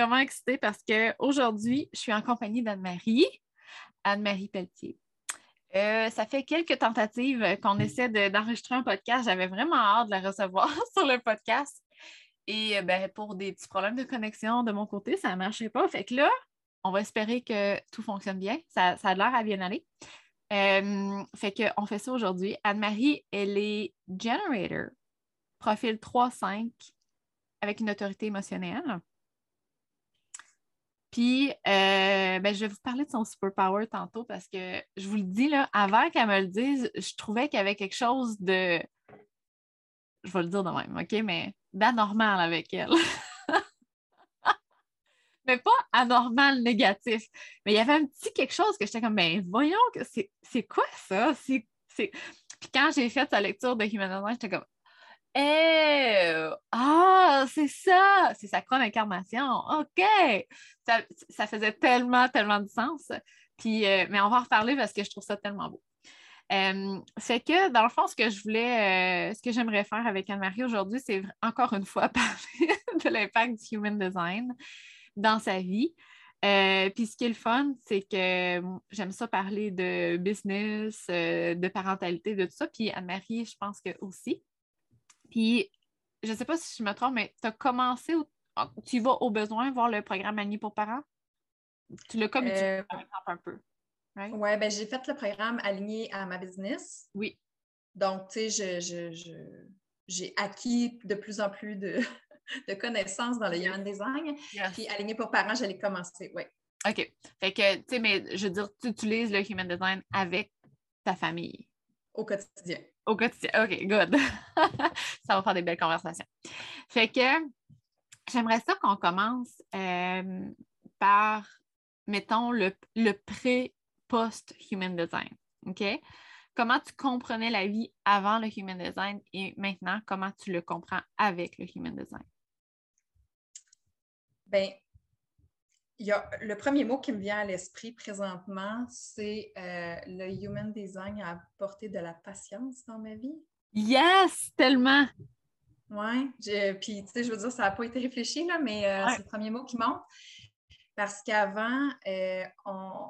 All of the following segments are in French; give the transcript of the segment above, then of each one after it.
vraiment excitée parce qu'aujourd'hui, je suis en compagnie d'Anne-Marie, Anne-Marie Pelletier. Euh, ça fait quelques tentatives qu'on essaie d'enregistrer un podcast. J'avais vraiment hâte de la recevoir sur le podcast. Et euh, ben, pour des petits problèmes de connexion de mon côté, ça ne marchait pas. Fait que là, on va espérer que tout fonctionne bien. Ça, a l'air à bien aller. Euh, fait qu'on fait ça aujourd'hui. Anne-Marie, elle est generator, profil 3-5 avec une autorité émotionnelle. Puis, euh, ben, je vais vous parler de son superpower tantôt parce que je vous le dis, là, avant qu'elle me le dise, je trouvais qu'il y avait quelque chose de. Je vais le dire de même, OK, mais d'anormal avec elle. mais pas anormal négatif. Mais il y avait un petit quelque chose que j'étais comme, ben voyons, c'est quoi ça? Puis quand j'ai fait sa lecture de Human j'étais comme, eh, ah, c'est ça, c'est sa chrono incarnation. OK. Ça, faisait tellement, tellement de sens. Puis, euh, mais on va en reparler parce que je trouve ça tellement beau. Euh, c'est que, dans le fond, ce que je voulais, euh, ce que j'aimerais faire avec Anne-Marie aujourd'hui, c'est encore une fois parler de l'impact du human design dans sa vie. puis ce qui est le fun, c'est que j'aime ça parler de business, de parentalité, de tout ça. Puis Anne-Marie, je pense que aussi. Puis, je ne sais pas si je me trompe, mais tu as commencé, ah, tu vas au besoin voir le programme Annie pour parents? Tu l'as comme euh, un peu. Oui, ben, j'ai fait le programme aligné à ma business. Oui. Donc, tu sais, je, j'ai acquis de plus en plus de, connaissances dans le Human Design. Puis aligné pour parents, j'allais commencer, oui. OK. Fait que, tu sais, mais je veux dire, tu utilises le Human Design avec ta famille. Au quotidien. Au quotidien. OK, good. ça va faire des belles conversations. Fait que j'aimerais ça qu'on commence euh, par, mettons, le, le pré-post-human design. OK? Comment tu comprenais la vie avant le human design et maintenant, comment tu le comprends avec le human design? Bien, le premier mot qui me vient à l'esprit présentement, c'est euh, le human design a apporté de la patience dans ma vie. Yes, tellement. Oui, puis tu sais, je veux dire, ça n'a pas été réfléchi, là, mais euh, c'est le premier mot qui monte. Parce qu'avant, euh, on,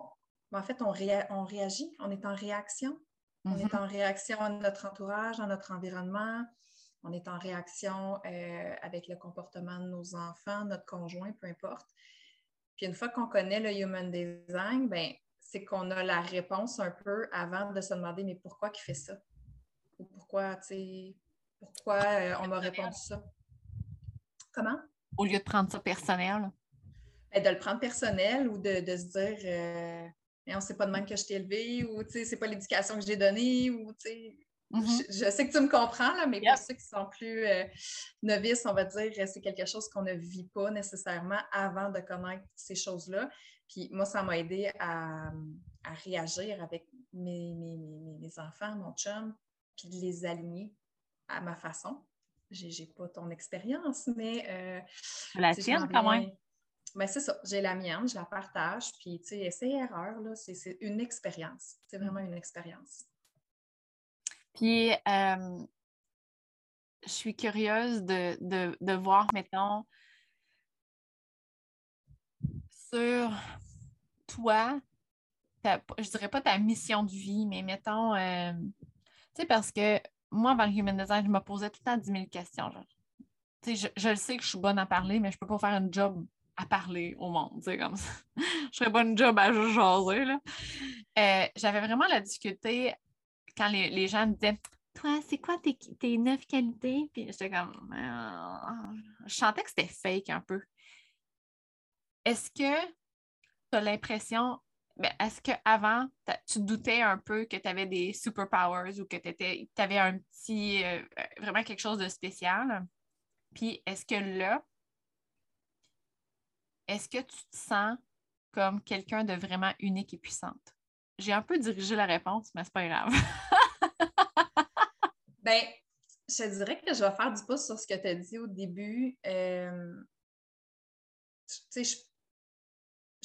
en fait, on, on, réagit, on est en réaction. On est mm-hmm. en réaction à notre entourage, à notre environnement. On est en réaction avec le comportement de nos enfants, notre conjoint, peu importe. Puis une fois qu'on connaît le human design, ben, c'est qu'on a la réponse un peu avant de se demander mais pourquoi il fait ça? Ou pourquoi, pourquoi euh, on m'a répondu ça? Comment? Au lieu de prendre ça personnel. Ben, de le prendre personnel ou de, se dire euh, on sait pas de même que je t'ai élevé ou tu sais, c'est pas l'éducation que j'ai donnée ou tu sais, Mm-hmm. je, sais que tu me comprends, là, mais pour ceux qui sont plus euh, novices, on va dire que c'est quelque chose qu'on ne vit pas nécessairement avant de connaître ces choses-là. Puis moi, ça m'a aidé à, réagir avec mes, mes, enfants, mon chum, puis de les aligner à ma façon. J'ai pas ton expérience, mais. Euh, la tienne, quand même. Ben, c'est ça, j'ai la mienne, je la partage, puis tu sais, essai-erreur, c'est une expérience. C'est vraiment une expérience. Puis, euh, je suis curieuse de, voir, mettons, sur toi, je dirais pas ta mission de vie, mais mettons, euh, tu sais, parce que moi, avant le Human Design, je me posais tout le temps 10 000 questions. Sais, je, je, sais que je suis bonne à parler, mais je peux pas faire un job à parler au monde, tu sais, comme ça. je serais une job à jaser, là. Euh, j'avais vraiment la difficulté quand les, gens me disaient Toi, c'est quoi tes, neuf qualités? Puis j'étais comme euh, Je sentais que c'était fake un peu. Est-ce que tu as l'impression ben, est-ce qu'avant, tu doutais un peu que tu avais des superpowers ou que tu avais un petit, euh, vraiment quelque chose de spécial? Puis est-ce que là, est-ce que tu te sens comme quelqu'un de vraiment unique et puissante? J'ai un peu dirigé la réponse, mais c'est pas grave. ben, je dirais que je vais faire du pouce sur ce que tu as dit au début. Euh, tu sais, je,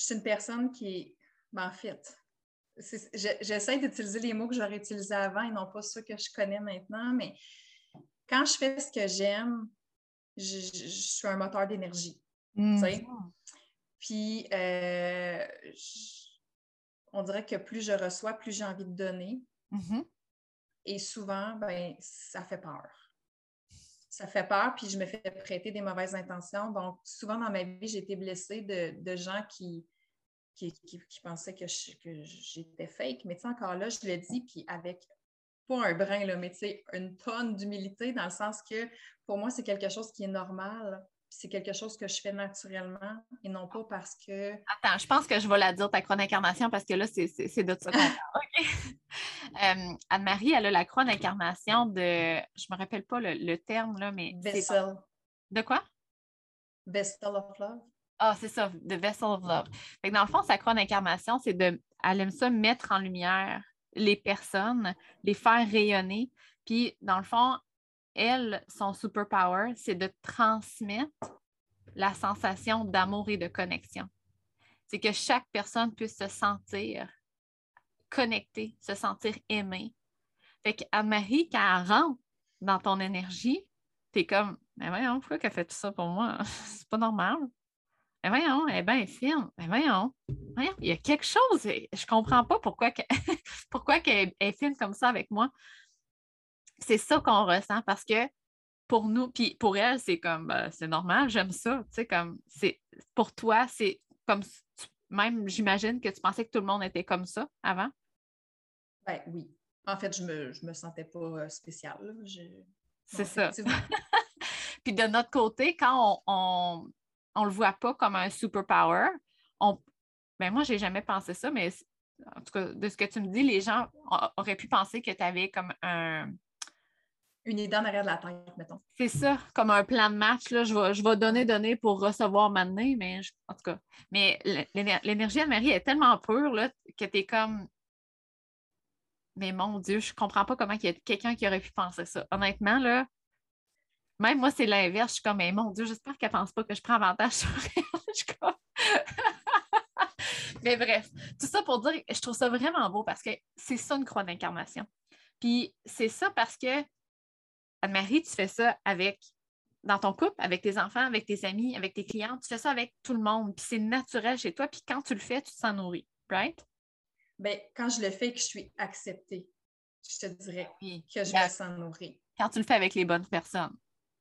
suis une personne qui. Ben, en fait, j'essaie d'utiliser les mots que j'aurais utilisés avant et non pas ceux que je connais maintenant, mais quand je fais ce que j'aime, je, suis un moteur d'énergie. Mm. Puis, euh, on dirait que plus je reçois, plus j'ai envie de donner. Mm-hmm. Et souvent, ben, ça fait peur. Ça fait peur, puis je me fais prêter des mauvaises intentions. Donc, souvent dans ma vie, j'ai été blessée de, gens qui, qui, pensaient que, j'étais fake. Mais tu sais, encore là, je le dis, puis avec pas un brin, là, mais tu sais, une tonne d'humilité dans le sens que pour moi, c'est quelque chose qui est normal c'est quelque chose que je fais naturellement et non pas parce que. Attends, je pense que je vais la dire, ta croix d'incarnation, parce que là, c'est de ça qu'on parle. Euh, Anne-Marie, elle a la croix d'incarnation de. Je ne me rappelle pas le, terme, là, mais. Vessel. De quoi? Vessel of Love. Ah, c'est ça, The Vessel of Love. dans le fond, sa croix d'incarnation, c'est de. Elle aime ça mettre en lumière les personnes, les faire rayonner. Puis, dans le fond, elle, son superpower, c'est de transmettre la sensation d'amour et de connexion. C'est que chaque personne puisse se sentir connectée, se sentir aimée. Fait qu'Anne-Marie, quand elle rentre dans ton énergie, tu es comme, mais voyons, pourquoi qu'elle fait tout ça pour moi? C'est pas normal. Mais voyons, elle est bien. Mais voyons, il y a quelque chose. Je comprends pas pourquoi, pourquoi qu'elle est comme ça avec moi c'est ça qu'on ressent parce que pour nous, puis pour elle, c'est comme, ben, c'est normal, j'aime ça. Tu sais, comme, c'est, pour toi, c'est comme, même, j'imagine que tu pensais que tout le monde était comme ça avant? Ben oui. En fait, je me, me sentais pas euh, spéciale. C'est ça. puis de notre côté, quand on, on, le voit pas comme un superpower, on, ben moi, j'ai jamais pensé ça, mais en tout cas, de ce que tu me dis, les gens auraient pu penser que tu avais comme un, une idée en arrière de la tête, mettons. C'est ça, comme un plan de match. Là, je, vais, je vais donner, donner pour recevoir maintenant, mais en tout cas. Mais l'énergie de Marie est tellement pure là, que tu es comme. Mais mon Dieu, je comprends pas comment il y a quelqu'un qui aurait pu penser ça. Honnêtement, là, même moi, c'est l'inverse. Je suis comme, mais mon Dieu, j'espère qu'elle pense pas que je prends avantage sur elle. mais bref, tout ça pour dire, je trouve ça vraiment beau parce que c'est ça une croix d'incarnation. Puis c'est ça parce que Anne-Marie, tu fais ça avec dans ton couple, avec tes enfants, avec tes amis, avec tes clients, tu fais ça avec tout le monde, puis c'est naturel chez toi, puis quand tu le fais, tu te sens nourri, right? Bien, quand je le fais et que je suis acceptée, je te dirais que je me sens nourrie. Quand tu le fais avec les bonnes personnes.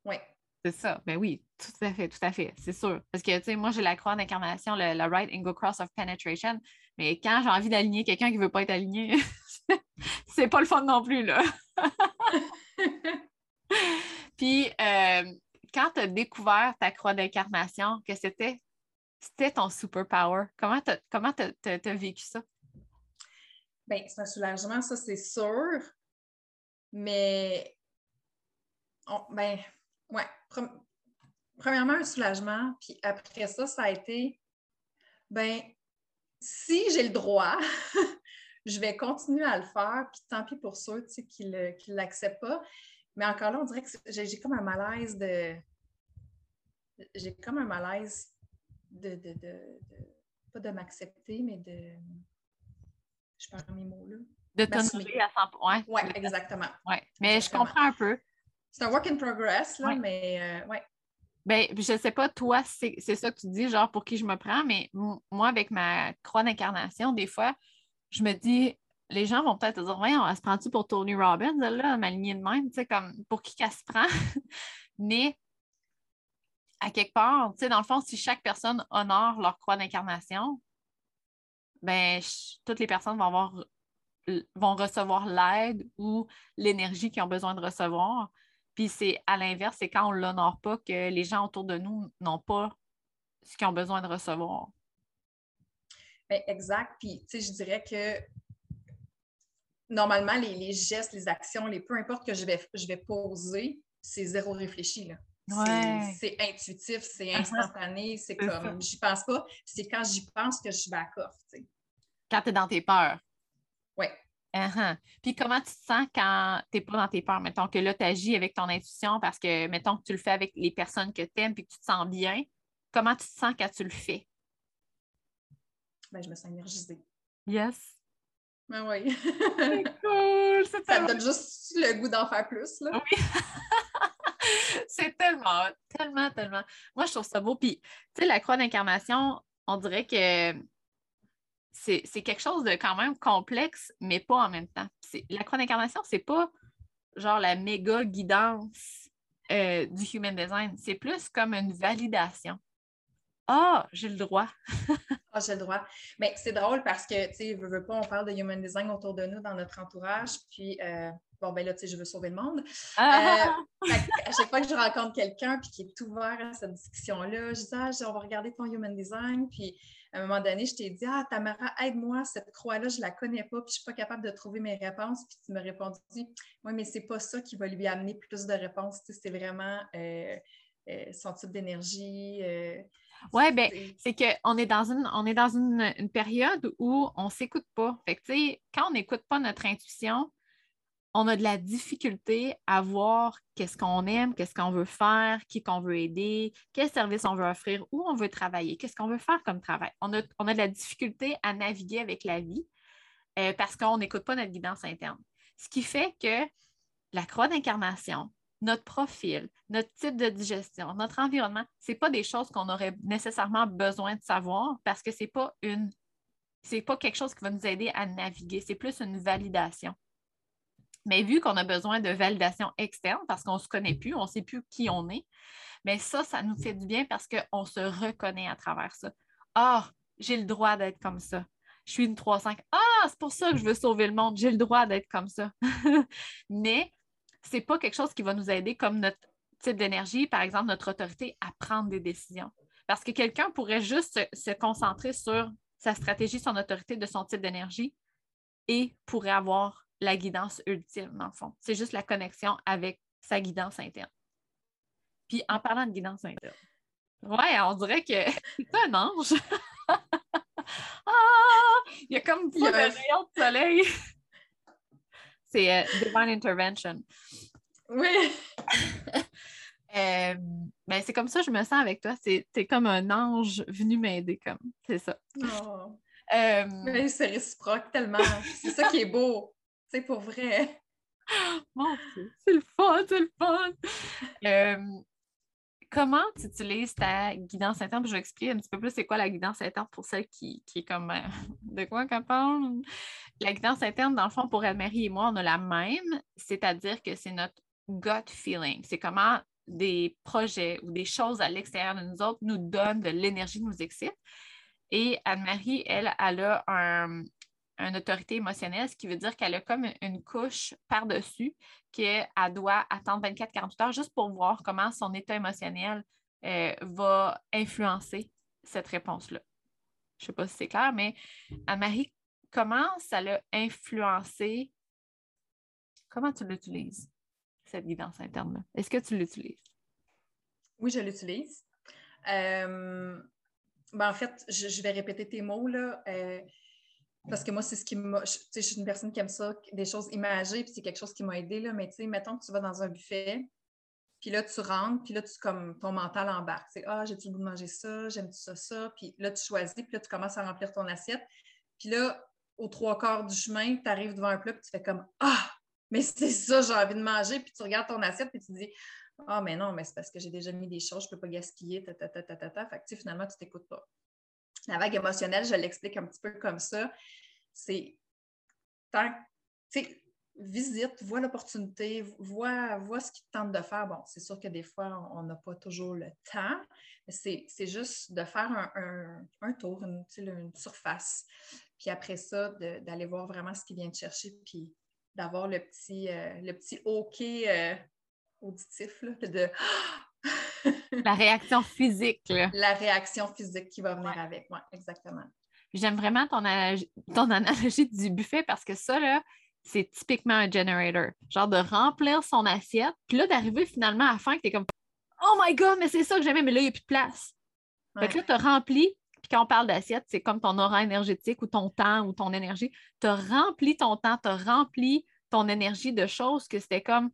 Oui. C'est ça. Ben oui, tout à fait, tout à fait, c'est sûr. Parce que, tu sais, moi, j'ai la croix d'incarnation, le, right angle cross of penetration, mais quand j'ai envie d'aligner quelqu'un qui ne veut pas être aligné, c'est pas le fun non plus, là. Puis, euh, quand tu as découvert ta croix d'incarnation, que c'était, ton superpower, comment tu as, vécu ça? Bien, c'est un soulagement, ça, c'est sûr. Mais, ben, ouais, premièrement, un soulagement. Puis après ça, ça a été, ben, si j'ai le droit, je vais continuer à le faire. Puis tant pis pour ceux qui ne l'acceptent pas. Mais encore là, on dirait que j'ai comme un malaise de. J'ai comme un malaise de, de, de, pas de m'accepter, mais de. Je parle mes mots là. De t'honorer à 100 points. Oui, exactement. Ouais. Mais je comprends un peu. C'est un work in progress, là, mais euh, ouais. Ben, je ne sais pas, toi, c'est ça que tu dis, genre pour qui je me prends, mais moi, avec ma croix d'incarnation, des fois, je me dis, les gens vont peut-être dire Voyons, elle se prend-tu pour Tony Robbins, là, lignée de même, tu sais, comme pour qui qu'elle se prend? Mais à quelque part, tu sais, dans le fond, si chaque personne honore leur croix d'incarnation, ben toutes les personnes vont avoir vont recevoir l'aide ou l'énergie qu'ils ont besoin de recevoir. Puis c'est à l'inverse, c'est quand on ne l'honore pas que les gens autour de nous n'ont pas ce qu'ils ont besoin de recevoir. Ben, exact. Puis, tu sais, je dirais que normalement, les, gestes, les actions, les peu importe que je vais, je vais poser, c'est zéro réfléchi. C'est intuitif, c'est uh-huh. instantané, c'est comme, j'y pense pas. C'est quand j'y pense que je vais à coffre. Quand tu es dans tes peurs. Oui. Uh-huh. Puis comment tu te sens quand tu n'es pas dans tes peurs? Mettons que là, tu agis avec ton intuition parce que, mettons que tu le fais avec les personnes que tu aimes et que tu te sens bien. Comment tu te sens quand tu le fais? Ben, je me sens énergisée. Yes. Ben oui. c'est cool. Ça me donne juste le goût d'en faire plus. Là. Oui. c'est tellement, tellement, tellement. Moi, je trouve ça beau. Puis, tu sais, la croix d'incarnation, on dirait que c'est quelque chose de quand même complexe, mais pas en même temps. La croix d'incarnation, c'est pas genre la méga guidance euh, du human design. C'est plus comme une validation. Ah, j'ai le droit. ah, j'ai le droit. Mais c'est drôle parce que, tu sais, veux, pas, on parle de human design autour de nous dans notre entourage. Puis, euh, bon, ben là, tu sais, je veux sauver le monde. Ah! Euh, à chaque fois que je rencontre quelqu'un puis qui est ouvert à cette discussion-là, je dis, ah, on va regarder ton human design. Puis, à un moment donné, je t'ai dit, ah, Tamara, aide-moi, cette croix-là, je ne la connais pas, puis je ne suis pas capable de trouver mes réponses. Puis tu me répondu, oui, mais ce n'est pas ça qui va lui amener plus de réponses. c'est vraiment euh, son type d'énergie. Oui, bien, c'est qu'on est dans une, on est dans une, période où on ne s'écoute pas. Fait que, quand on n'écoute pas notre intuition, on a de la difficulté à voir qu'est-ce qu'on aime, qu'est-ce qu'on veut faire, qui qu'on veut aider, quel service on veut offrir, où on veut travailler, qu'est-ce qu'on veut faire comme travail. On a, on a, de la difficulté à naviguer avec la vie euh, parce qu'on n'écoute pas notre guidance interne. Ce qui fait que la croix d'incarnation, notre profil, notre type de digestion, notre environnement, ce n'est pas des choses qu'on aurait nécessairement besoin de savoir parce que ce n'est pas pas quelque chose qui va nous aider à naviguer, c'est plus une validation. Mais vu qu'on a besoin de validation externe parce qu'on ne se connaît plus, on ne sait plus qui on est, mais ça, ça nous fait du bien parce qu'on se reconnaît à travers ça. Ah, j'ai le droit d'être comme ça. Je suis une 3-5. Ah, c'est pour ça que je veux sauver le monde. J'ai le droit d'être comme ça. mais ce n'est pas quelque chose qui va nous aider comme notre type d'énergie, par exemple, notre autorité à prendre des décisions. Parce que quelqu'un pourrait juste se, se concentrer sur sa stratégie, son autorité de son type d'énergie et pourrait avoir la guidance ultime, dans le fond. C'est juste la connexion avec sa guidance interne. Puis en parlant de guidance interne, ouais, on dirait que c'est un ange. ah! Il y a comme pas de rayon de soleil. C'est euh, Divine Intervention. Oui. euh, ben, c'est comme ça que je me sens avec toi. C'est comme un ange venu m'aider, comme. C'est ça. Oh. Euh, c'est réciproque tellement. C'est ça qui est beau. C'est pour vrai. Mon c'est le fun, c'est le fun. Comment tu utilises ta guidance interne? Je vais expliquer un petit peu plus c'est quoi la guidance interne pour celle qui, est comme euh, de quoi qu'on parle. La guidance interne, dans le fond, pour Anne-Marie et moi, on a la même, c'est-à-dire que c'est notre gut feeling. C'est comment des projets ou des choses à l'extérieur de nous autres nous donnent de l'énergie, nous excitent. Et Anne-Marie, elle, elle a un, une autorité émotionnelle, ce qui veut dire qu'elle a comme une couche par-dessus qu'elle doit attendre 24-48 heures juste pour voir comment son état émotionnel euh, va influencer cette réponse-là. Je ne sais pas si c'est clair, mais Anne-Marie, comment ça l'a influencé? Comment tu l'utilises, cette guidance interne-là? Est-ce que tu l'utilises? Oui, je l'utilise. Euh, ben, en fait, je, vais répéter tes mots. Là. Euh, parce que moi, c'est ce qui m'a. Tu sais, je suis une personne qui aime ça, des choses imagées, puis c'est quelque chose qui m'a aidé. Mais tu sais, mettons que tu vas dans un buffet, puis là, tu rentres, puis là, tu, comme, ton mental embarque. Sais, ah, j'ai-tu le goût de manger ça, j'aime ça, ça. Puis là, tu choisis, puis là, tu commences à remplir ton assiette. Puis là, aux trois quarts du chemin, tu arrives devant un plat, puis tu fais comme, ah, mais c'est ça, j'ai envie de manger. Puis tu regardes ton assiette, puis tu dis, ah, mais non, mais c'est parce que j'ai déjà mis des choses, je ne peux pas gaspiller, ta, ta, ta, ta, ta. Fait que, tu sais, finalement, tu t'écoutes pas. La vague émotionnelle, je l'explique un petit peu comme ça. C'est tant, visite, vois l'opportunité, vois, vois ce qui te tente de faire. Bon, c'est sûr que des fois, on n'a pas toujours le temps, mais c'est juste de faire un, tour, une, une, surface. Puis après ça, d'aller voir vraiment ce qui vient de chercher, puis d'avoir le petit, euh, le petit OK euh, auditif, là, de la réaction physique. La réaction physique qui va venir avec. Oui, exactement. J'aime vraiment ton, ton analogie du buffet parce que ça, là, c'est typiquement un generator. Genre de remplir son assiette, puis là, d'arriver finalement à la fin, que tu es comme Oh my God, mais c'est ça que j'aimais, mais là, il n'y a plus de place. Fait que là, tu as rempli, puis quand on parle d'assiette, c'est comme ton aura énergétique ou ton temps ou ton énergie. Tu as rempli ton temps, tu as rempli ton énergie de choses que c'était comme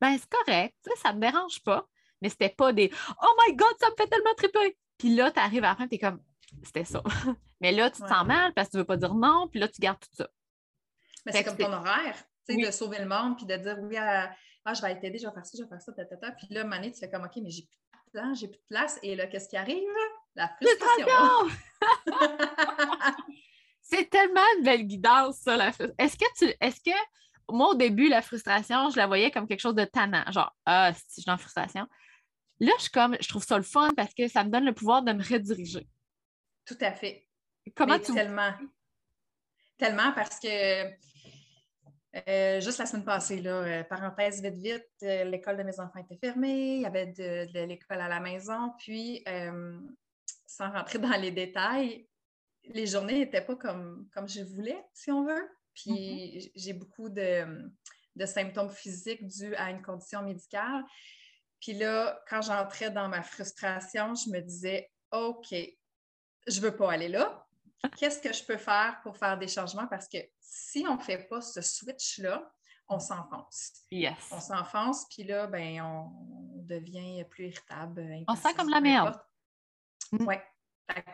Ben, c'est correct, ça ne me dérange pas mais c'était pas des Oh my God, ça me fait tellement triper. Puis là, tu arrives à la fin, tu es comme C'était ça. mais là, tu te sens mal parce que tu veux pas dire non, puis là, tu gardes tout ça. Mais c'est comme ton horaire. de sauver le monde, puis de dire oui, ah, je vais t'aider, je vais faire ça, je vais faire ça, ta, Puis là, Mané, tu fais comme, OK, mais j'ai plus de temps, j'ai plus de place. Et là, qu'est-ce qui arrive? La frustration. C'est tellement une belle guidance, ça, la Est-ce que tu. Est-ce que moi, au début, la frustration, je la voyais comme quelque chose de tannant. Genre, ah, si je suis en frustration? Là, je, comme, je trouve ça le fun parce que ça me donne le pouvoir de me rediriger. Tout à fait. Comment tu. Tellement. Tellement parce que euh, juste la semaine passée, là, euh, parenthèse vite, vite, euh, l'école de mes enfants était fermée, il y avait de, l'école à la maison, puis sans rentrer dans les détails, les journées n'étaient pas comme, comme je voulais, si on veut. Puis mm-hmm. j'ai beaucoup de, de, symptômes physiques dus à une condition médicale. Puis là, quand j'entrais dans ma frustration, je me disais, OK, je ne veux pas aller là qu'est-ce que je peux faire pour faire des changements? Parce que si on ne fait pas ce switch-là, on s'enfonce. Yes. On s'enfonce, puis là, ben, on devient plus irritable. On sent comme la merde. Mm. Oui.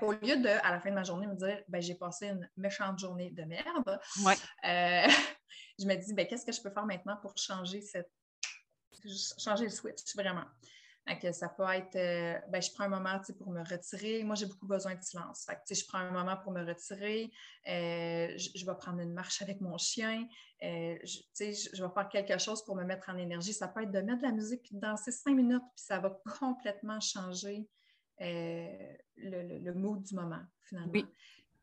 Au lieu de, à la fin de ma journée, me dire, ben, j'ai passé une méchante journée de merde, ouais. Euh, je me dis, ben, qu'est-ce que je peux faire maintenant pour changer cette changer le switch, vraiment ça peut être, euh, ben, je prends un moment pour me retirer. Moi, j'ai beaucoup besoin de silence. je prends un moment pour me retirer. Euh, je, vais prendre une marche avec mon chien. Euh, je, je, vais faire quelque chose pour me mettre en énergie. Ça peut être de mettre de la musique et de danser cinq minutes, puis ça va complètement changer le, le, mood du moment, finalement.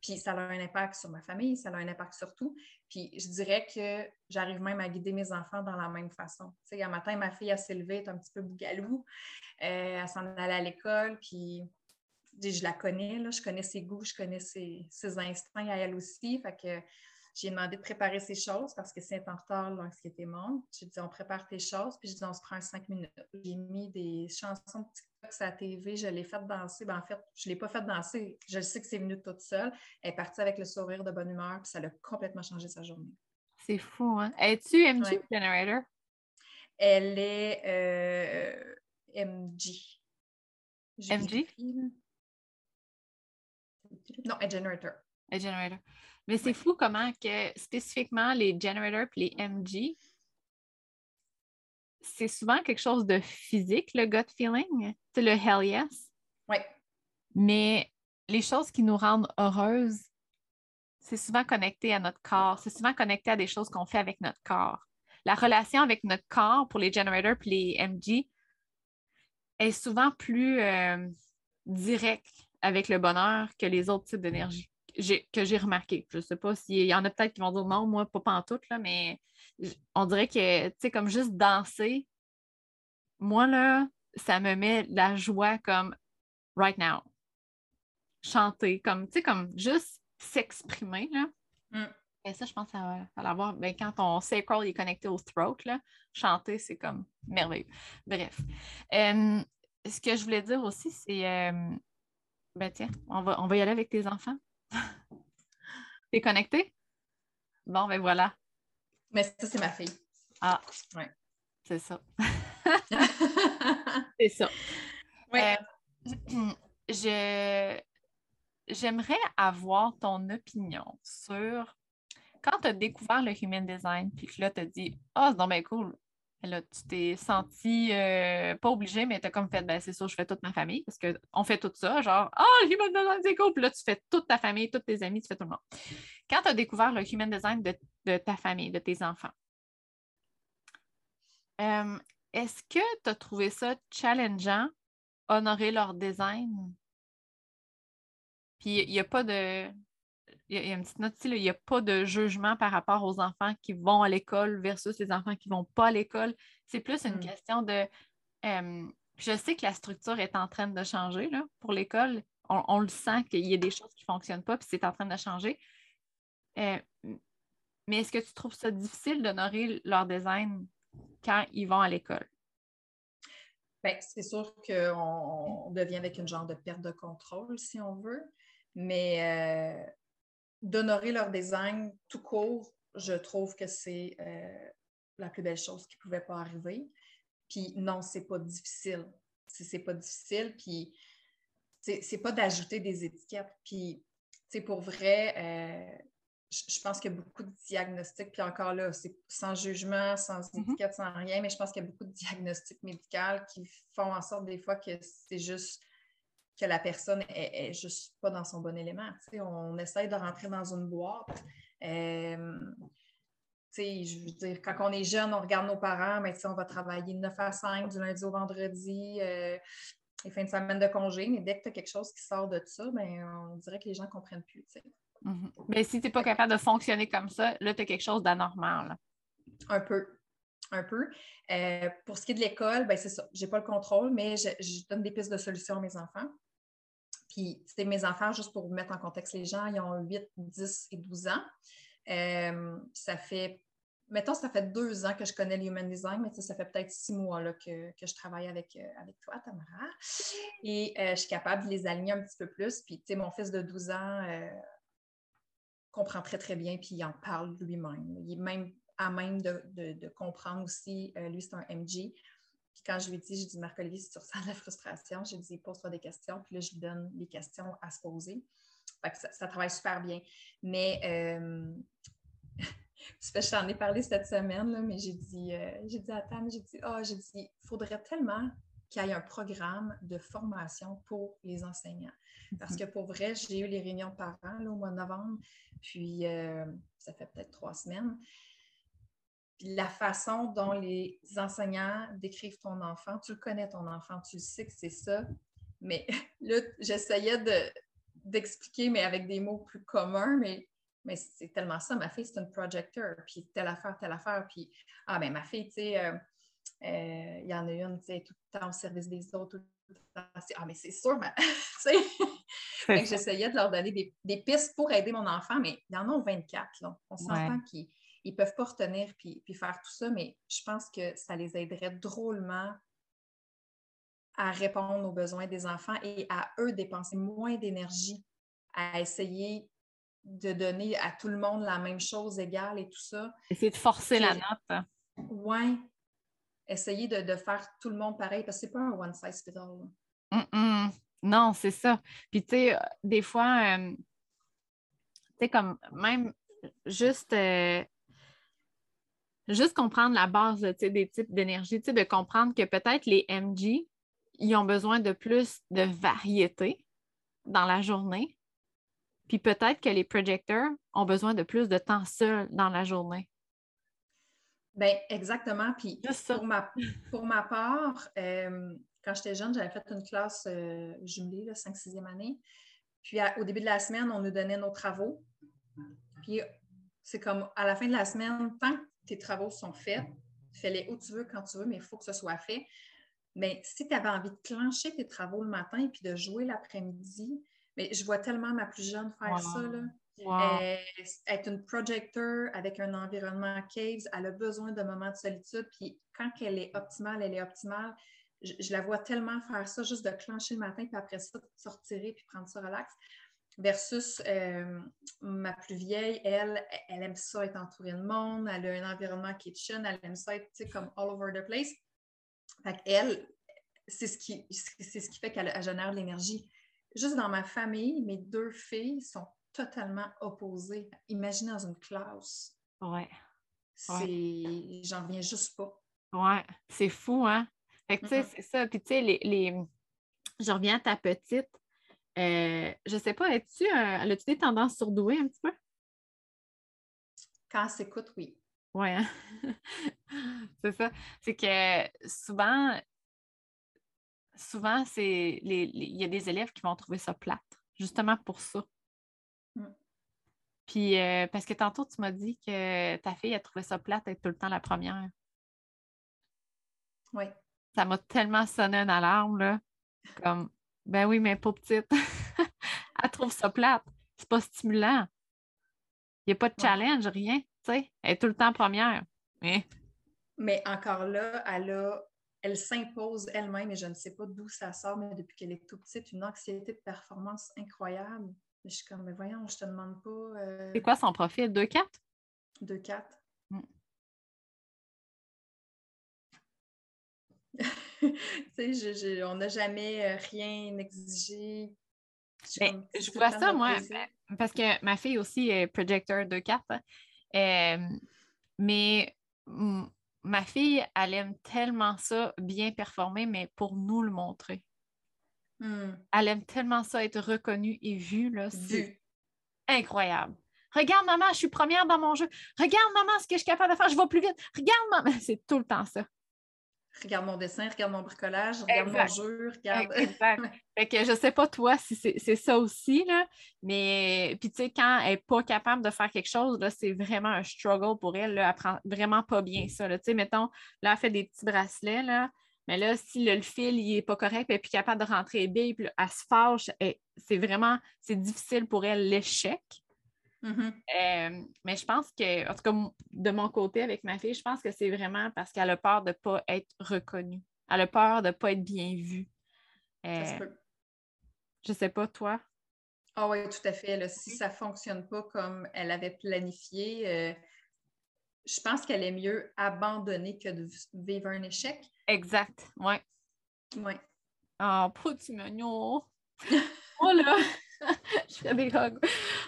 Puis ça a un impact sur ma famille, ça a un impact sur tout. Puis je dirais que j'arrive même à guider mes enfants dans la même façon. Tu sais, un matin, ma fille, a s'est est un petit peu bougalou. Euh, elle s'en allait à l'école, puis je la connais, là, je connais ses goûts, je connais ses, instincts à elle aussi. Fait que j'ai demandé de préparer ses choses parce que c'est en retard, l'anxiété monte. J'ai dit, on prépare tes choses, puis je dis, on se prend cinq minutes. J'ai mis des chansons de TikTok sur la TV, je l'ai fait danser. Ben, en fait, je ne l'ai pas fait danser. Je sais que c'est venu toute seule. Elle est partie avec le sourire de bonne humeur, puis ça a complètement changé sa journée. C'est fou, hein? Es-tu MG Generator? Elle est euh, MG. MG? Non, est Generator. Est Generator. Mais c'est fou comment que spécifiquement les generators et les MG, c'est souvent quelque chose de physique, le gut feeling. C'est le hell yes. Oui. Mais les choses qui nous rendent heureuses, c'est souvent connecté à notre corps. C'est souvent connecté à des choses qu'on fait avec notre corps. La relation avec notre corps pour les generators et les MG est souvent plus euh, directe avec le bonheur que les autres types d'énergie que j'ai remarqué. Je ne sais pas s'il y en a peut-être qui vont dire non, moi, pas pantoute, là, mais on dirait que, tu sais, comme juste danser, moi, là, ça me met la joie comme right now. Chanter, comme, tu sais, comme juste s'exprimer, là. Mm. Et ça, je pense à, l'avoir. Ben, quand ton sacral est connecté au throat, là, chanter, c'est comme merveilleux. Bref. ce que je voulais dire aussi, c'est. ben tiens, on va, on va y aller avec tes enfants. T'es connecté? Bon, ben voilà. Mais ça, c'est ma fille. Ah, ouais. C'est ça. c'est ça. Ouais. Euh, je... J'aimerais avoir ton opinion sur quand tu as découvert le human design, puis que là, tu as dit Ah, oh, c'est cool, Là, tu t'es senti euh, pas obligé, mais tu as comme fait, ben c'est sûr, je fais toute ma famille, parce qu'on fait tout ça, genre, ah, oh, le human design, c'est cool. Puis là, tu fais toute ta famille, tous tes amis, tu fais tout le monde. Quand tu as découvert le human design de, ta famille, de tes enfants, euh, est-ce que tu as trouvé ça challengeant, honorer leur design? Puis il n'y a pas de il y, a une petite note ici, il n'y a pas de jugement par rapport aux enfants qui vont à l'école versus les enfants qui ne vont pas à l'école. C'est plus une hmm. question de. je sais que la structure est en train de changer là, pour l'école. On, le sent qu'il y a des choses qui ne fonctionnent pas, puis c'est en train de changer. Euh, mais est-ce que tu trouves ça difficile d'honorer leur design quand ils vont à l'école? Bien, c'est sûr qu'on devient avec une genre de perte de contrôle, si on veut. Mais euh, d'honorer leur design tout court, je trouve que c'est euh, la plus belle chose qui ne pouvait pas arriver. Puis non, c'est pas difficile. C'est pas difficile, puis c'est pas d'ajouter des étiquettes. Puis, c'est pour vrai, euh, je pense qu'il y a beaucoup de diagnostics, puis encore là, c'est sans jugement, sans mm-hmm. étiquette, sans rien, mais je pense qu'il y a beaucoup de diagnostics médicaux qui font en sorte des fois que c'est juste que la personne est, juste pas dans son bon élément. on essaye de rentrer dans une boîte. Euh, je veux dire, quand on est jeune, on regarde nos parents, mais on va travailler de 9 à 5 du lundi au vendredi, euh, les fins de semaine de congé, mais dès que tu as quelque chose qui sort de ça, ben, on dirait que les gens ne comprennent plus. Mm-hmm. Mais si tu n'es pas capable de fonctionner comme ça, là, tu as quelque chose d'anormal. Un peu. Un peu. Euh, pour ce qui est de l'école, ben, c'est ça. Je n'ai pas le contrôle, mais je, donne des pistes de solutions à mes enfants. Puis, c'est mes enfants, juste pour vous mettre en contexte les gens, ils ont 8, 10 et 12 ans. Euh, ça fait, mettons, ça fait deux ans que je connais le Human Design, mais ça fait peut-être six mois là, que, je travaille avec, euh, avec toi, Tamara. Et je suis capable de les aligner un petit peu plus. Puis, tu sais, mon fils de 12 ans comprend très, très bien, puis il en parle lui-même. Il est même à même de, comprendre aussi. Euh, lui, c'est un MG. Puis quand je lui dis, je dis, Marc-Olivier, si tu ressens de la frustration, je lui dis, pose-toi des questions, puis là, je lui donne les questions à se poser. Fait que ça, travaille super bien. Mais, euh, je t'en ai parlé cette semaine, là, mais j'ai dit, euh, j'ai dit à Tam, j'ai dit, oh, j'ai dit, il faudrait tellement qu'il y ait un programme de formation pour les enseignants. Parce mhm. que pour vrai, j'ai eu les réunions de parents au mois de novembre, puis euh, ça fait peut-être trois semaines. La façon dont les enseignants décrivent ton enfant, tu le connais ton enfant, tu sais que c'est ça, mais là, j'essayais d'expliquer, mais avec des mots plus communs, mais mais c'est tellement ça. Ma fille, c'est une projecteur, puis telle affaire, telle affaire. Puis, ah, ben ma fille, tu sais, euh, euh, il y en a une, tu sais, tout le temps au service des autres, tout le temps. Ah, mais c'est sûr, mais, j'essayais de leur donner des, pistes pour aider mon enfant, mais il y en a 24. Là. On s'entend qu'ils ne peuvent pas retenir puis, puis, faire tout ça, mais je pense que ça les aiderait drôlement à répondre aux besoins des enfants et à eux dépenser moins d'énergie à essayer de donner à tout le monde la même chose égale et tout ça. Essayer de forcer la note. Oui, essayer de, faire tout le monde pareil parce que c'est pas un one size fits all. Non, c'est ça. Puis, tu sais, des fois, euh, tu sais, comme même juste, euh, juste comprendre la base des types d'énergie, de comprendre que peut-être les MG, ils ont besoin de plus de variété dans la journée. Puis peut-être que les projecteurs ont besoin de plus de temps seul dans la journée. Bien, exactement. Puis pour ma, pour ma part, euh, quand j'étais jeune, j'avais fait une classe euh, jumelée, 5-6e année. Puis au début de la semaine, on nous donnait nos travaux. Puis c'est comme à la fin de la semaine, tant que tes travaux sont faits, fais-les où tu veux, quand tu veux, mais il faut que ce soit fait. Mais si tu avais envie de clencher tes travaux le matin et puis de jouer l'après-midi, mais je vois tellement ma plus jeune faire ça. Là. Être une projecteur avec un environnement caves, elle a besoin de moments de solitude. Puis quand elle est optimale, elle est optimale. Je, la vois tellement faire ça, juste de clencher le matin, puis après ça, sortir puis prendre ça relax. Versus euh, ma plus vieille, elle, elle aime ça être entourée de monde, elle a un environnement kitchen, elle aime ça être comme all over the place. Fait elle, c'est ce qui, c'est ce qui fait qu'elle génère de l'énergie. Juste dans ma famille, mes deux filles sont totalement opposés. Imaginez dans une classe. Ouais. C'est... J'en reviens juste pas. Ouais, c'est fou, hein? Fait que, tu sais, c'est ça. Puis, tu sais, les, je reviens à ta petite. Euh, je sais pas, es-tu, as-tu des tendances surdouées un petit peu? Quand s'écoute, oui. Oui, hein? c'est ça. C'est que souvent, souvent, c'est il y a des élèves qui vont trouver ça plate, justement pour ça. Mm. Puis, euh, parce que tantôt, tu m'as dit que ta fille a trouvé ça plate d'être tout le temps la première. Oui. Ça m'a tellement sonné une alarme, là. Comme, ben oui, mais pas petite. Elle trouve ça plate. C'est pas stimulant. Il n'y a pas de challenge, rien. Tu sais, elle est tout le temps première. Mais, mais encore là, elle elle s'impose elle-même et je ne sais pas d'où ça sort, mais depuis qu'elle est tout petite, une anxiété de performance incroyable. Je suis comme, mais voyons, je te demande pas. Euh, c'est quoi son profil? 2-4? 2-4. Mm. On n'a jamais euh, rien exigé. Ben, je vois ça, moi, parce que ma fille aussi est projecteur de 4. Euh, mais ma fille, elle aime tellement ça, bien performer, mais pour nous le montrer. Hmm. Elle aime tellement ça, être reconnue et vue. C'est incroyable. Regarde, maman, je suis première dans mon jeu. Regarde, maman, ce que je suis capable de faire, je vais plus vite. Regarde, maman. C'est tout le temps ça regarde mon dessin, regarde mon bricolage, regarde mon jeu, regarde. Exact. fait que je sais pas toi si c'est ça aussi, là, mais puis tu sais, quand elle n'est pas capable de faire quelque chose, c'est vraiment un struggle pour elle. Là, elle prend vraiment pas bien ça. Tu sais, mettons, là, elle fait des petits bracelets, là, mais là, si le, fil n'est pas correct, elle n'est plus capable de rentrer les puis elle se fâche, c'est vraiment, c'est difficile pour elle l'échec. Mm-hmm. Euh, mais je pense que, en tout cas, de mon côté avec ma fille, je pense que c'est vraiment parce qu'elle a peur de ne pas être reconnue. Elle a peur de ne pas être bien vue. Euh, je sais pas, toi? Ah oui, tout à fait. si ça ne fonctionne pas comme elle avait planifié, euh, je pense qu'elle est mieux abandonner que de vivre un échec. Exact, oui. Oui. Ah, oh, petit mignon! oh là! je fais des hugs